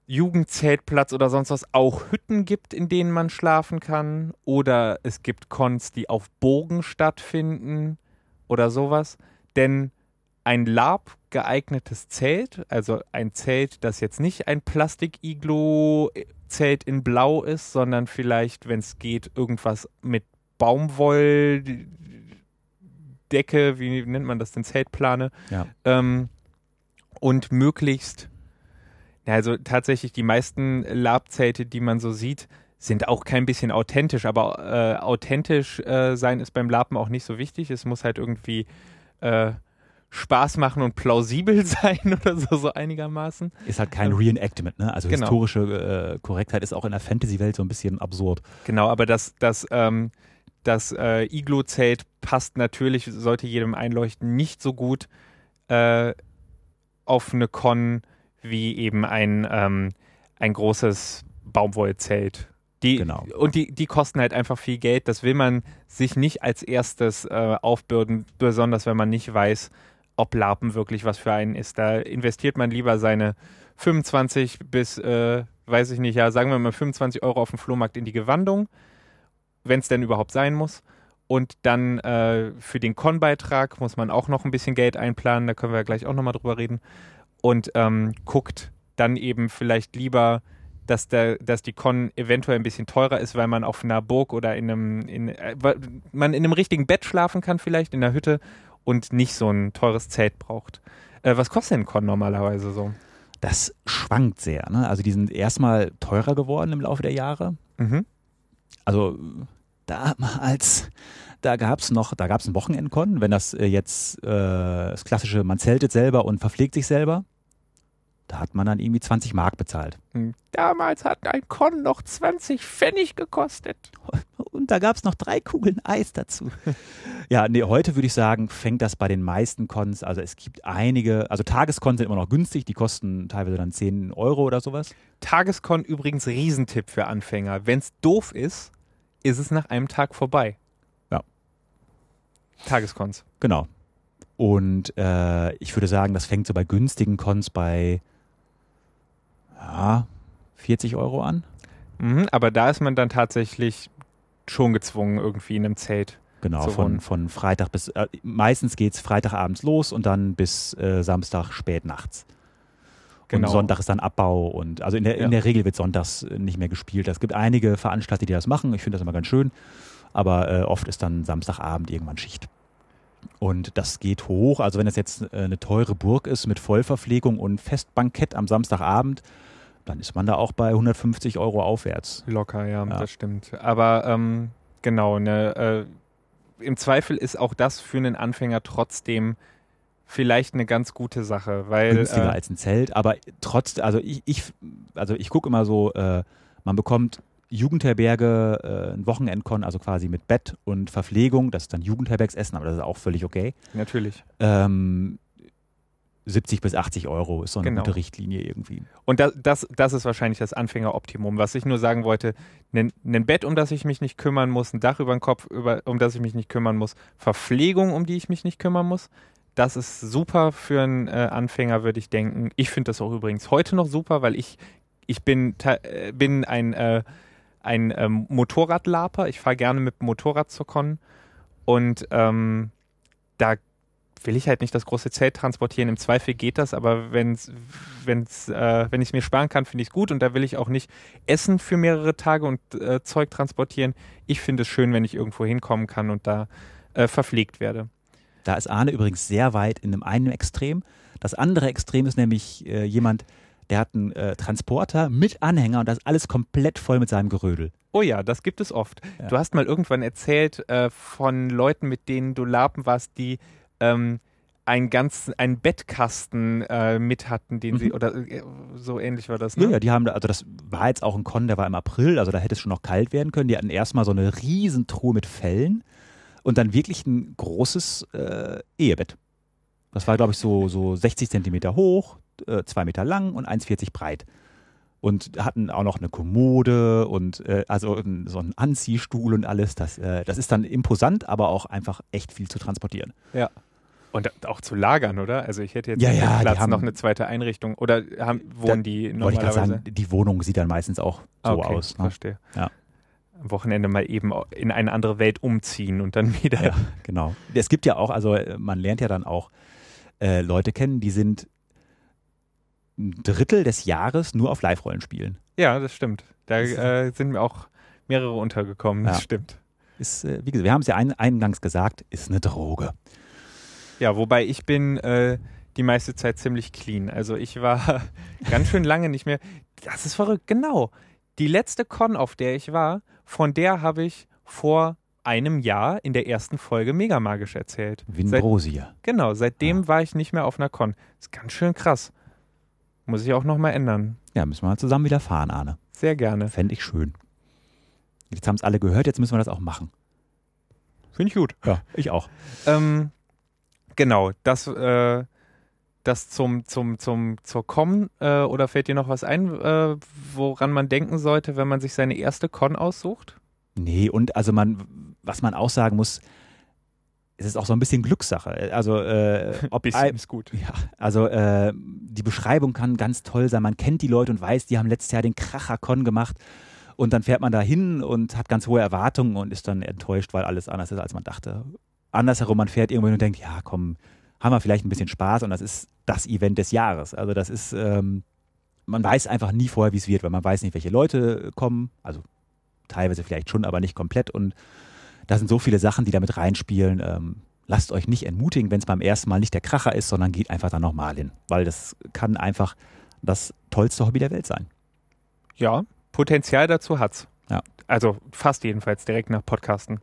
Jugendzeltplatz oder sonst was auch Hütten gibt, in denen man schlafen kann. Oder es gibt Cons, die auf Burgen stattfinden oder sowas. Denn ein Lab geeignetes Zelt, also ein Zelt, das jetzt nicht ein Plastik-Iglo-Zelt in Blau ist, sondern vielleicht, wenn es geht, irgendwas mit Baumwolldecke, wie nennt man das denn, Zeltplane. Ja. Ähm, und möglichst also tatsächlich die meisten Labzelte, die man so sieht, sind auch kein bisschen authentisch, aber äh, authentisch äh, sein ist beim Lapen auch nicht so wichtig. Es muss halt irgendwie äh, Spaß machen und plausibel sein oder so, so einigermaßen. Ist halt kein Reenactment, ne? Also Genau. historische äh, Korrektheit ist auch in der Fantasy-Welt so ein bisschen absurd. Genau, aber das, das, ähm, das äh, Iglo-Zelt passt natürlich, sollte jedem einleuchten, nicht so gut äh, auf eine Con wie eben ein, ähm, ein großes Baumwollzelt. Die, Genau. Und die, die kosten halt einfach viel Geld. Das will man sich nicht als erstes äh, aufbürden, besonders wenn man nicht weiß, ob Lapen wirklich was für einen ist. Da investiert man lieber seine 25 bis, äh, weiß ich nicht, ja, sagen wir mal 25 Euro auf dem Flohmarkt in die Gewandung, wenn es denn überhaupt sein muss. Und dann äh, für den Con-Beitrag muss man auch noch ein bisschen Geld einplanen, da können wir gleich auch nochmal drüber reden. Und ähm, guckt dann eben vielleicht lieber, dass, der, dass die Con eventuell ein bisschen teurer ist, weil man auf einer Burg oder in einem, in, äh, man in einem richtigen Bett schlafen kann, vielleicht in der Hütte und nicht so ein teures Zelt braucht. Äh, was kostet denn ein Con normalerweise so? Das schwankt sehr. Ne? Also die sind erstmal teurer geworden im Laufe der Jahre. Mhm. Also damals, da gab es noch, da gab es ein Wochenendkon, wenn das äh, jetzt äh, das klassische, man zeltet selber und verpflegt sich selber, da hat man dann irgendwie 20 Mark bezahlt. Hm. Damals hat ein Con noch 20 Pfennig gekostet. Und da gab es noch drei Kugeln Eis dazu. ja, nee, heute würde ich sagen, fängt das bei den meisten Cons, also es gibt einige, also Tagescons sind immer noch günstig, die kosten teilweise dann 10 Euro oder sowas. Tagescon übrigens Riesentipp für Anfänger. Wenn es doof ist, ist es nach einem Tag vorbei. Ja. Tagescons. Genau. Und äh, ich würde sagen, das fängt so bei günstigen Cons bei ja, 40 Euro an. Mhm, aber da ist man dann tatsächlich schon gezwungen, irgendwie in einem Zelt. Genau, von, von Freitag bis, äh, meistens geht es Freitagabends los und dann bis äh, Samstag spät nachts. Genau. Und Sonntag ist dann Abbau und also in der, Ja. in der Regel wird sonntags äh, nicht mehr gespielt. Es gibt einige Veranstalter, die das machen. Ich finde das immer ganz schön. Aber äh, oft ist dann Samstagabend irgendwann Schicht. Und das geht hoch. Also wenn es jetzt äh, eine teure Burg ist mit Vollverpflegung und Festbankett am Samstagabend, dann ist man da auch bei 150 Euro aufwärts. Locker, ja, Ja. das stimmt. Aber ähm, genau, ne, äh, im Zweifel ist auch das für einen Anfänger trotzdem vielleicht eine ganz gute Sache, weil günstiger äh, als ein Zelt, aber trotz, also ich, ich also ich gucke immer so, äh, man bekommt Jugendherberge, äh, ein Wochenendkon, also quasi mit Bett und Verpflegung, das ist dann Jugendherbergsessen, aber das ist auch völlig okay. natürlich. Ähm, 70 bis 80 Euro ist so eine Genau. gute Richtlinie irgendwie. Und das, das, das ist wahrscheinlich das Anfängeroptimum. Was ich nur sagen wollte, ein, ein Bett, um das ich mich nicht kümmern muss, ein Dach über den Kopf, über, um das ich mich nicht kümmern muss, Verpflegung, um die ich mich nicht kümmern muss, das ist super für einen äh, Anfänger, würde ich denken. Ich finde das auch übrigens heute noch super, weil ich, ich bin, äh, bin ein, äh, ein ähm, Motorradlaper. Ich fahre gerne mit dem Motorrad zur Con. Und ähm, da will ich halt nicht das große Zelt transportieren. Im Zweifel geht das, aber wenn's, wenn's, äh, wenn ich es mir sparen kann, finde ich es gut. Und da will ich auch nicht Essen für mehrere Tage und äh, Zeug transportieren. Ich finde es schön, wenn ich irgendwo hinkommen kann und da äh, verpflegt werde. Da ist Arne übrigens sehr weit in einem einen Extrem. Das andere Extrem ist nämlich äh, jemand, der hat einen äh, Transporter mit Anhänger und das ist alles komplett voll mit seinem Gerödel. Oh ja, das gibt es oft. Ja. Du hast mal irgendwann erzählt äh, von Leuten, mit denen du lapen warst, die ähm, einen ganzen, einen Bettkasten äh, mit hatten, den sie, Mhm. oder äh, so ähnlich war das, Ja, ne? ja, die haben da, also das war jetzt auch ein Con, der war im April, also da hätte es schon noch kalt werden können. Die hatten erstmal so eine Riesentruhe mit Fellen und dann wirklich ein großes äh, Ehebett. Das war, glaube ich, so, so 60 Zentimeter hoch, äh, zwei Meter lang und 1,40 breit. Und hatten auch noch eine Kommode und äh, also ein, so einen Anziehstuhl und alles. Das, äh, das ist dann imposant, aber auch einfach echt viel zu transportieren. Und auch zu lagern, oder? Also ich hätte jetzt Ja, ja, Platz haben- noch eine zweite Einrichtung. Oder haben, wohnen die Wollte ich normalerweise? sagen, die Wohnung sieht dann meistens auch so okay, aus. Ne? Verstehe. Ja. Am Wochenende mal eben in eine andere Welt umziehen und dann wieder. Ja, genau. Es gibt ja auch, also äh, man lernt ja dann auch äh, Leute kennen, die sind ein Drittel des Jahres nur auf Live-Rollen spielen. Ja, das stimmt. Da äh, sind mir auch mehrere untergekommen. Das Ja. stimmt. Ist, äh, wie gesagt, wir haben es ja ein, eingangs gesagt, ist eine Droge. Ja, wobei ich bin äh, die meiste Zeit ziemlich clean. Also ich war ganz schön lange nicht mehr. Das ist verrückt, genau. Die letzte Con, auf der ich war, von der habe ich vor einem Jahr in der ersten Folge Megamagisch erzählt. Seit, Winbrosia. genau, seitdem war ich nicht mehr auf einer Con. Ist ganz schön krass. Muss ich auch nochmal ändern. Ja, müssen wir mal zusammen wieder fahren, Arne. Sehr gerne. Fände ich schön. Jetzt haben es alle gehört, jetzt müssen wir das auch machen. Finde ich gut. Ja, ich auch. Ähm, genau, das, äh, das zum, zum, zum, zur Com, äh, oder fällt dir noch was ein, äh, woran man denken sollte, wenn man sich seine erste Con aussucht? Nee, und also man, was man auch sagen muss, es ist auch so ein bisschen Glückssache. Also, äh, ob ein- ist gut. Ja, also äh, die Beschreibung kann ganz toll sein. Man kennt die Leute und weiß, die haben letztes Jahr den Kracher-Con gemacht. Und dann fährt man da hin und hat ganz hohe Erwartungen und ist dann enttäuscht, weil alles anders ist, als man dachte. Andersherum, man fährt irgendwo hin und denkt, ja, komm, haben wir vielleicht ein bisschen Spaß und das ist das Event des Jahres. Also das ist, ähm, man weiß einfach nie vorher, wie es wird, weil man weiß nicht, welche Leute kommen. Also teilweise vielleicht schon, aber nicht komplett. Und da sind so viele Sachen, die damit reinspielen. Ähm, lasst euch nicht entmutigen, wenn es beim ersten Mal nicht der Kracher ist, sondern geht einfach dann nochmal hin. Weil das kann einfach das tollste Hobby der Welt sein. Ja, Potenzial dazu hat's. Ja. Also fast jedenfalls direkt nach Podcasten.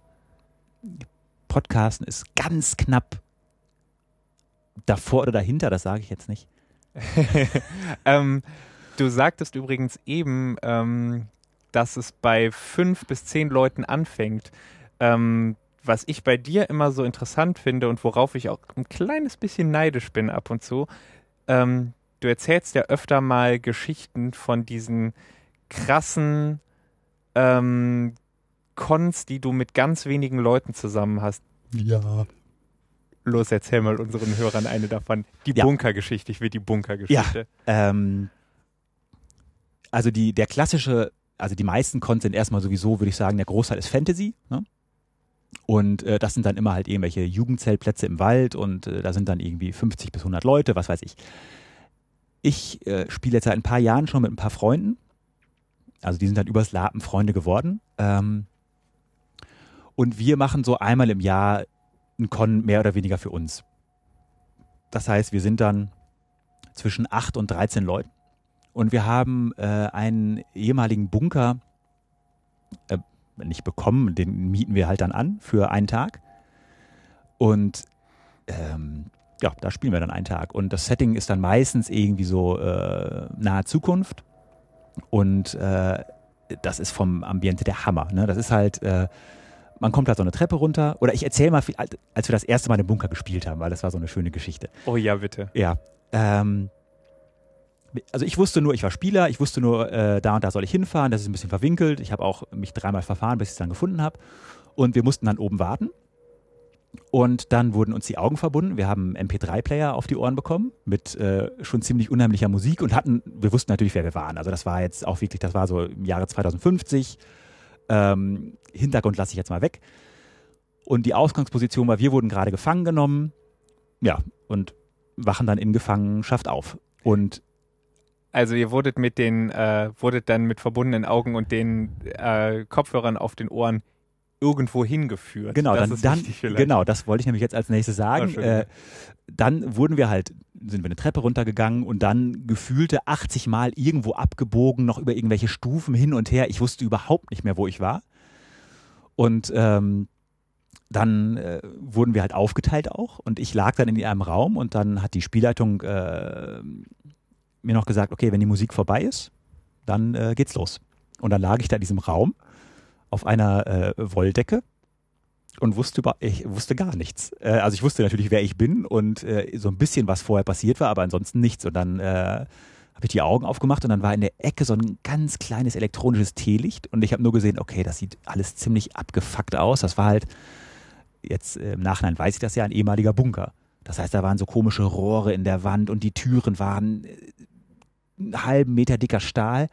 Podcasten ist ganz knapp davor oder dahinter, das sage ich jetzt nicht. ähm, du sagtest übrigens eben, ähm, dass es bei fünf bis zehn Leuten anfängt. Ähm, was ich bei dir immer so interessant finde und worauf ich auch ein kleines bisschen neidisch bin ab und zu, ähm, du erzählst ja öfter mal Geschichten von diesen krassen ähm, Cons, die du mit ganz wenigen Leuten zusammen hast. Ja. Los, erzähl mal unseren Hörern eine davon. Die Ja. Bunkergeschichte. Ich will die Bunkergeschichte. Ähm, also die, der klassische, also die meisten Cons sind erstmal sowieso, würde ich sagen, der Großteil ist Fantasy. Ne? Und äh, das sind dann immer halt irgendwelche Jugendzeltplätze im Wald und äh, da sind dann irgendwie 50 bis 100 Leute, was weiß ich. Ich äh, spiele jetzt seit ein paar Jahren schon mit ein paar Freunden. Also die sind dann übers Lapen Freunde geworden. Ähm, und wir machen so einmal im Jahr ein Con mehr oder weniger für uns. Das heißt, wir sind dann zwischen 8 und 13 Leuten. Und wir haben äh, einen ehemaligen Bunker äh, nicht bekommen, den mieten wir halt dann an für einen Tag. Und ähm, ja, da spielen wir dann einen Tag. Und das Setting ist dann meistens irgendwie so äh, nahe Zukunft. Und äh, das ist vom Ambiente der Hammer. Ne? Das ist halt, äh, man kommt halt so eine Treppe runter. Oder ich erzähle mal, viel, als wir das erste Mal im Bunker gespielt haben, weil das war so eine schöne Geschichte. Oh ja, bitte. Ja. Ähm, also ich wusste nur, ich war Spieler, ich wusste nur, äh, da und da soll ich hinfahren, das ist ein bisschen verwinkelt. Ich habe auch mich dreimal verfahren, bis ich es dann gefunden habe. Und wir mussten dann oben warten. Und dann wurden uns die Augen verbunden. Wir haben einen MP3-Player auf die Ohren bekommen mit äh, schon ziemlich unheimlicher Musik und hatten, wir wussten natürlich, wer wir waren. Also das war jetzt auch wirklich, das war so im Jahre 2050. Ähm, Hintergrund lasse ich jetzt mal weg. Und die Ausgangsposition war, wir wurden gerade gefangen genommen. Ja, und wachen dann in Gefangenschaft auf. Und Also ihr wurdet mit den, äh, wurdet dann mit verbundenen Augen und den äh, Kopfhörern auf den Ohren irgendwo hingeführt. genau, das dann, dann genau, das wollte ich nämlich jetzt als nächstes sagen. äh, dann wurden wir halt sind wir eine Treppe runtergegangen und dann gefühlte 80 Mal irgendwo abgebogen, noch über irgendwelche Stufen hin und her. Ich wusste überhaupt nicht mehr, wo ich war. Und ähm, dann äh, wurden wir halt aufgeteilt auch und ich lag dann in einem Raum und dann hat die Spielleitung äh, mir noch gesagt, okay, wenn die Musik vorbei ist, dann äh, geht's los. Und dann lag ich da in diesem Raum auf einer äh, Wolldecke und wusste über, ich wusste gar nichts. Äh, also ich wusste natürlich, wer ich bin und äh, so ein bisschen, was vorher passiert war, aber ansonsten nichts. Und dann äh, habe ich die Augen aufgemacht und dann war in der Ecke so ein ganz kleines elektronisches Teelicht und ich habe nur gesehen, okay, das sieht alles ziemlich abgefuckt aus. Das war halt, jetzt äh, im Nachhinein weiß ich das ja, ein ehemaliger Bunker. Das heißt, da waren so komische Rohre in der Wand und die Türen waren äh, einen halben Meter dicker Stahl.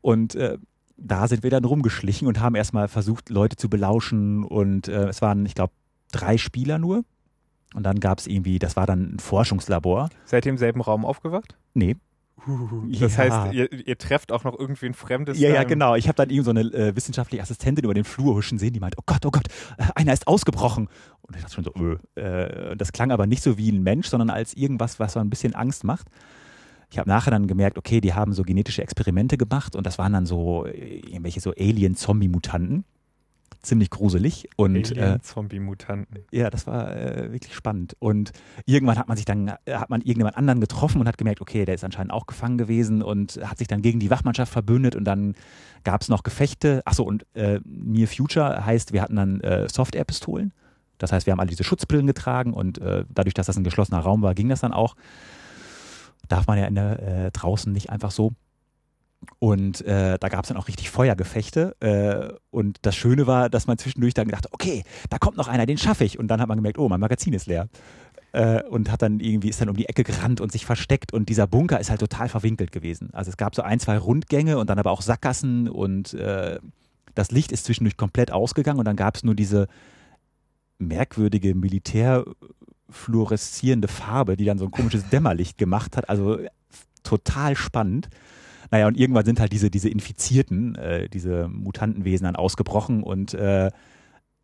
Und äh, da sind wir dann rumgeschlichen und haben erstmal versucht, Leute zu belauschen. Und äh, es waren, ich glaube, drei Spieler nur. Und dann gab es irgendwie, das war dann ein Forschungslabor. Seid ihr im selben Raum aufgewacht? Nee. Das ja. heißt, ihr, ihr, trefft auch noch irgendwie ein fremdes. Ja, ja, genau. Ich habe dann eben so eine äh, wissenschaftliche Assistentin über den Flur huschen sehen, die meint, oh Gott, oh Gott, äh, einer ist ausgebrochen. Und ich dachte schon so, öh. Äh, das klang aber nicht so wie ein Mensch, sondern als irgendwas, was so ein bisschen Angst macht. Ich habe nachher dann gemerkt, okay, die haben so genetische Experimente gemacht und das waren dann so äh, irgendwelche so Alien-Zombie-Mutanten. Ziemlich gruselig. Und, Alien-Zombie-Mutanten. Äh, ja, das war äh, wirklich spannend. Und irgendwann hat man sich dann, äh, hat man irgendjemand anderen getroffen und hat gemerkt, okay, der ist anscheinend auch gefangen gewesen und hat sich dann gegen die Wachmannschaft verbündet und dann gab es noch Gefechte. Achso, und äh, Near Future heißt, wir hatten dann äh, Soft-Air-Pistolen. Das heißt, wir haben alle diese Schutzbrillen getragen und dadurch, dass das ein geschlossener Raum war, ging das dann auch darf man ja in der, äh, draußen nicht einfach so. Und äh, da gab es dann auch richtig Feuergefechte. Äh, und das Schöne war, dass man zwischendurch dann gedacht, okay, da kommt noch einer, den schaffe ich. Und dann hat man gemerkt, oh, mein Magazin ist leer. Äh, und hat dann irgendwie, ist dann um die Ecke gerannt und sich versteckt. Und dieser Bunker ist halt total verwinkelt gewesen. Also es gab so ein, zwei Rundgänge und dann aber auch Sackgassen und äh, das Licht ist zwischendurch komplett ausgegangen und dann gab es nur diese merkwürdige Militär- fluoreszierende Farbe, die dann so ein komisches Dämmerlicht gemacht hat. Also total spannend. Naja, und irgendwann sind halt diese, diese Infizierten, äh, diese Mutantenwesen dann ausgebrochen und äh,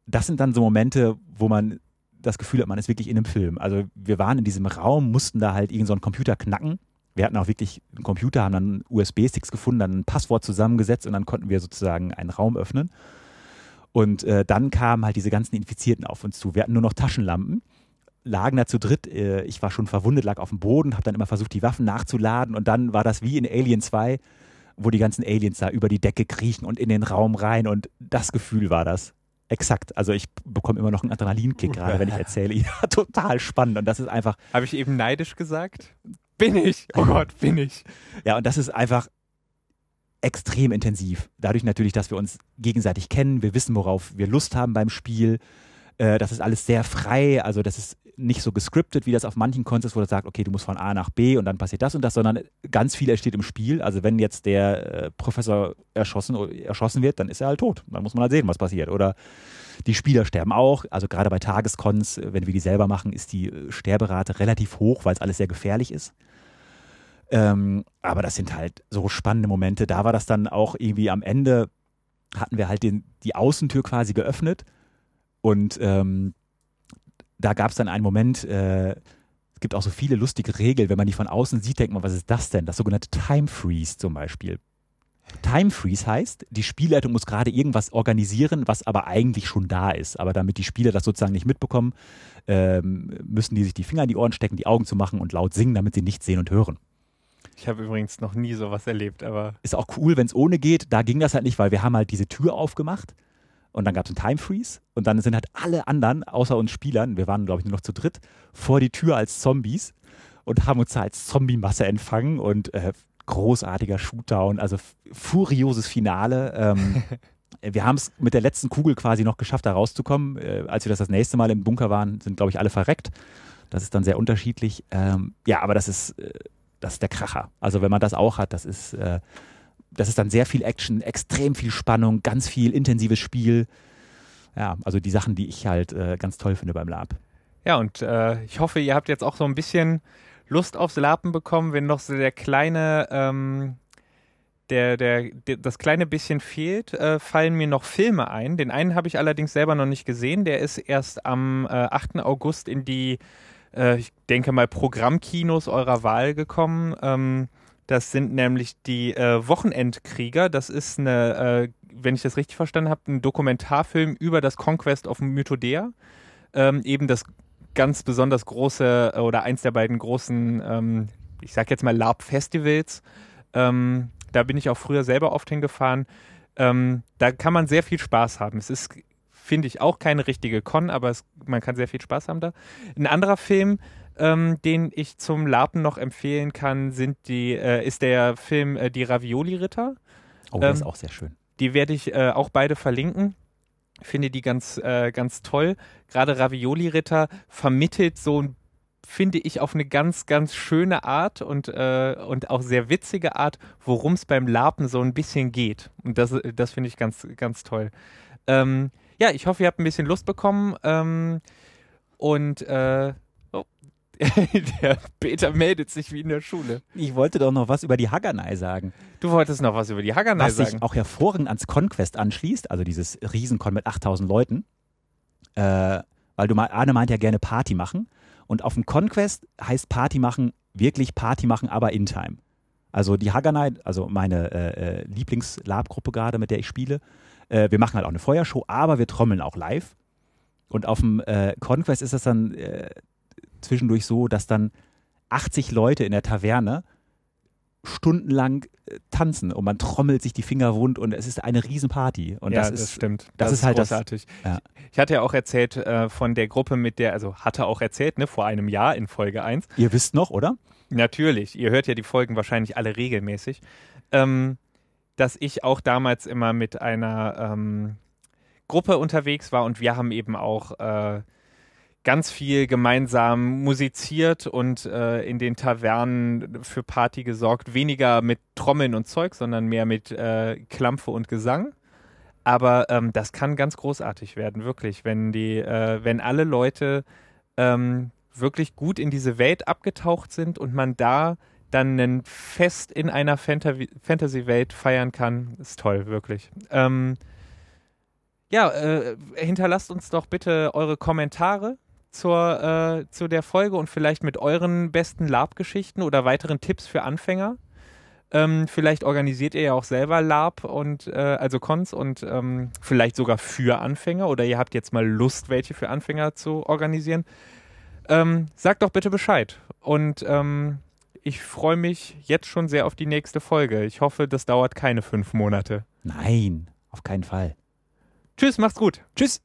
das sind dann so Momente, wo man das Gefühl hat, man ist wirklich in einem Film. Also wir waren in diesem Raum, mussten da halt irgendeinen so Computer knacken. Wir hatten auch wirklich einen Computer, haben dann USB-Sticks gefunden, dann ein Passwort zusammengesetzt und dann konnten wir sozusagen einen Raum öffnen. Und äh, dann kamen halt diese ganzen Infizierten auf uns zu. Wir hatten nur noch Taschenlampen lagen da zu dritt. Äh, ich war schon verwundet, lag auf dem Boden, habe dann immer versucht, die Waffen nachzuladen und dann war das wie in Alien 2, wo die ganzen Aliens da über die Decke kriechen und in den Raum rein und das Gefühl war das. Exakt. Also ich bekomme immer noch einen Adrenalinkick gerade, wenn ich erzähle. Ja, total spannend und das ist einfach. Habe ich eben neidisch gesagt? Bin ich. Oh Gott, bin ich. Ja, und das ist einfach extrem intensiv. Dadurch natürlich, dass wir uns gegenseitig kennen, wir wissen, worauf wir Lust haben beim Spiel. Äh, das ist alles sehr frei, also das ist nicht so gescriptet, wie das auf manchen Cons ist, wo du sagst, okay, du musst von A nach B und dann passiert das und das, sondern ganz viel entsteht im Spiel. Also wenn jetzt der äh, Professor erschossen, erschossen wird, dann ist er halt tot. Dann muss man halt sehen, was passiert. Oder die Spieler sterben auch. Also gerade bei Tagescons, wenn wir die selber machen, ist die äh, Sterberate relativ hoch, weil es alles sehr gefährlich ist. Ähm, aber das sind halt so spannende Momente. Da war das dann auch irgendwie am Ende, hatten wir halt den, die Außentür quasi geöffnet und ähm, da gab es dann einen Moment, äh, es gibt auch so viele lustige Regeln, wenn man die von außen sieht, denkt man, was ist das denn? Das sogenannte Time Freeze zum Beispiel. Time Freeze heißt, die Spielleitung muss gerade irgendwas organisieren, was aber eigentlich schon da ist. Aber damit die Spieler das sozusagen nicht mitbekommen, ähm, müssen die sich die Finger in die Ohren stecken, die Augen zu machen und laut singen, damit sie nichts sehen und hören. Ich habe übrigens noch nie sowas erlebt, aber. Ist auch cool, wenn es ohne geht. Da ging das halt nicht, weil wir haben halt diese Tür aufgemacht und dann gab es einen Time Freeze und dann sind halt alle anderen, außer uns Spielern, wir waren glaube ich nur noch zu dritt, vor die Tür als Zombies und haben uns da als Zombie-Masse empfangen und äh, großartiger Shootdown, also furioses Finale. Ähm, wir haben es mit der letzten Kugel quasi noch geschafft, da rauszukommen. Äh, als wir das das nächste Mal im Bunker waren, sind glaube ich alle verreckt. Das ist dann sehr unterschiedlich. Ähm, ja, aber das ist, äh, das ist der Kracher. Also wenn man das auch hat, das ist äh, das ist dann sehr viel Action, extrem viel Spannung, ganz viel intensives Spiel. Ja, also die Sachen, die ich halt äh, ganz toll finde beim Lab. Ja, und äh, ich hoffe, ihr habt jetzt auch so ein bisschen Lust aufs Lapen bekommen, wenn noch so der kleine, ähm, der, der, der, das kleine bisschen fehlt, äh, fallen mir noch Filme ein. Den einen habe ich allerdings selber noch nicht gesehen. Der ist erst am äh, 8. August in die äh, ich denke mal, Programmkinos eurer Wahl gekommen. Ähm, das sind nämlich die äh, Wochenendkrieger. Das ist eine, äh, wenn ich das richtig verstanden habe, ein Dokumentarfilm über das Conquest of Mythodea. Ähm, eben das ganz besonders große äh, oder eins der beiden großen, ähm, ich sag jetzt mal LARP-Festivals. Ähm, da bin ich auch früher selber oft hingefahren. Ähm, da kann man sehr viel Spaß haben. Es ist, finde ich, auch keine richtige Con, aber es, man kann sehr viel Spaß haben da. Ein anderer Film, ähm, den ich zum Larpen noch empfehlen kann, sind die, äh, ist der Film äh, Die Ravioli-Ritter. Oh, der ähm, ist auch sehr schön. Die werde ich äh, auch beide verlinken. Finde die ganz, äh, ganz toll. Gerade Ravioli-Ritter vermittelt so ein finde ich auf eine ganz, ganz schöne Art und, äh, und auch sehr witzige Art, worum es beim Larpen so ein bisschen geht. Und das, das finde ich ganz, ganz toll. Ähm, ja, ich hoffe, ihr habt ein bisschen Lust bekommen. Ähm, und äh, der Peter meldet sich wie in der Schule. Ich wollte doch noch was über die Haganai sagen. Du wolltest noch was über die Haganai sagen. Was sich auch hervorragend ans Conquest anschließt, also dieses Riesenkon mit 8000 Leuten. Äh, weil du, Arne meint ja gerne Party machen. Und auf dem Conquest heißt Party machen wirklich Party machen, aber in Time. Also die Haganai, also meine äh, äh, Lieblings-Lab-Gruppe gerade, mit der ich spiele, äh, wir machen halt auch eine Feuershow, aber wir trommeln auch live. Und auf dem äh, Conquest ist das dann äh, zwischendurch so, dass dann 80 Leute in der Taverne stundenlang äh, tanzen und man trommelt sich die Finger wund und es ist eine Riesenparty. Und ja, das, das ist, stimmt. Das, das ist, halt großartig. Das, ja. Ich hatte ja auch erzählt äh, von der Gruppe mit der, also hatte auch erzählt, ne, vor einem Jahr in Folge 1. Ihr wisst noch, oder? Natürlich. Ihr hört ja die Folgen wahrscheinlich alle regelmäßig. Ähm, dass ich auch damals immer mit einer ähm, Gruppe unterwegs war und wir haben eben auch äh, ganz viel gemeinsam musiziert und äh, in den Tavernen für Party gesorgt. Weniger mit Trommeln und Zeug, sondern mehr mit äh, Klampfe und Gesang. Aber ähm, das kann ganz großartig werden, wirklich, wenn die, äh, wenn alle Leute ähm, wirklich gut in diese Welt abgetaucht sind und man da dann ein Fest in einer Fantasy-Welt feiern kann, ist toll, wirklich. Ähm, ja, äh, hinterlasst uns doch bitte eure Kommentare zur, äh, zu der Folge und vielleicht mit euren besten Lab-Geschichten oder weiteren Tipps für Anfänger. Ähm, vielleicht organisiert ihr ja auch selber Lab und äh, also Cons und ähm, vielleicht sogar für Anfänger oder ihr habt jetzt mal Lust, welche für Anfänger zu organisieren. Ähm, sagt doch bitte Bescheid. Und ähm, ich freue mich jetzt schon sehr auf die nächste Folge. Ich hoffe, das dauert keine fünf Monate. Nein, auf keinen Fall. Tschüss, macht's gut. Tschüss.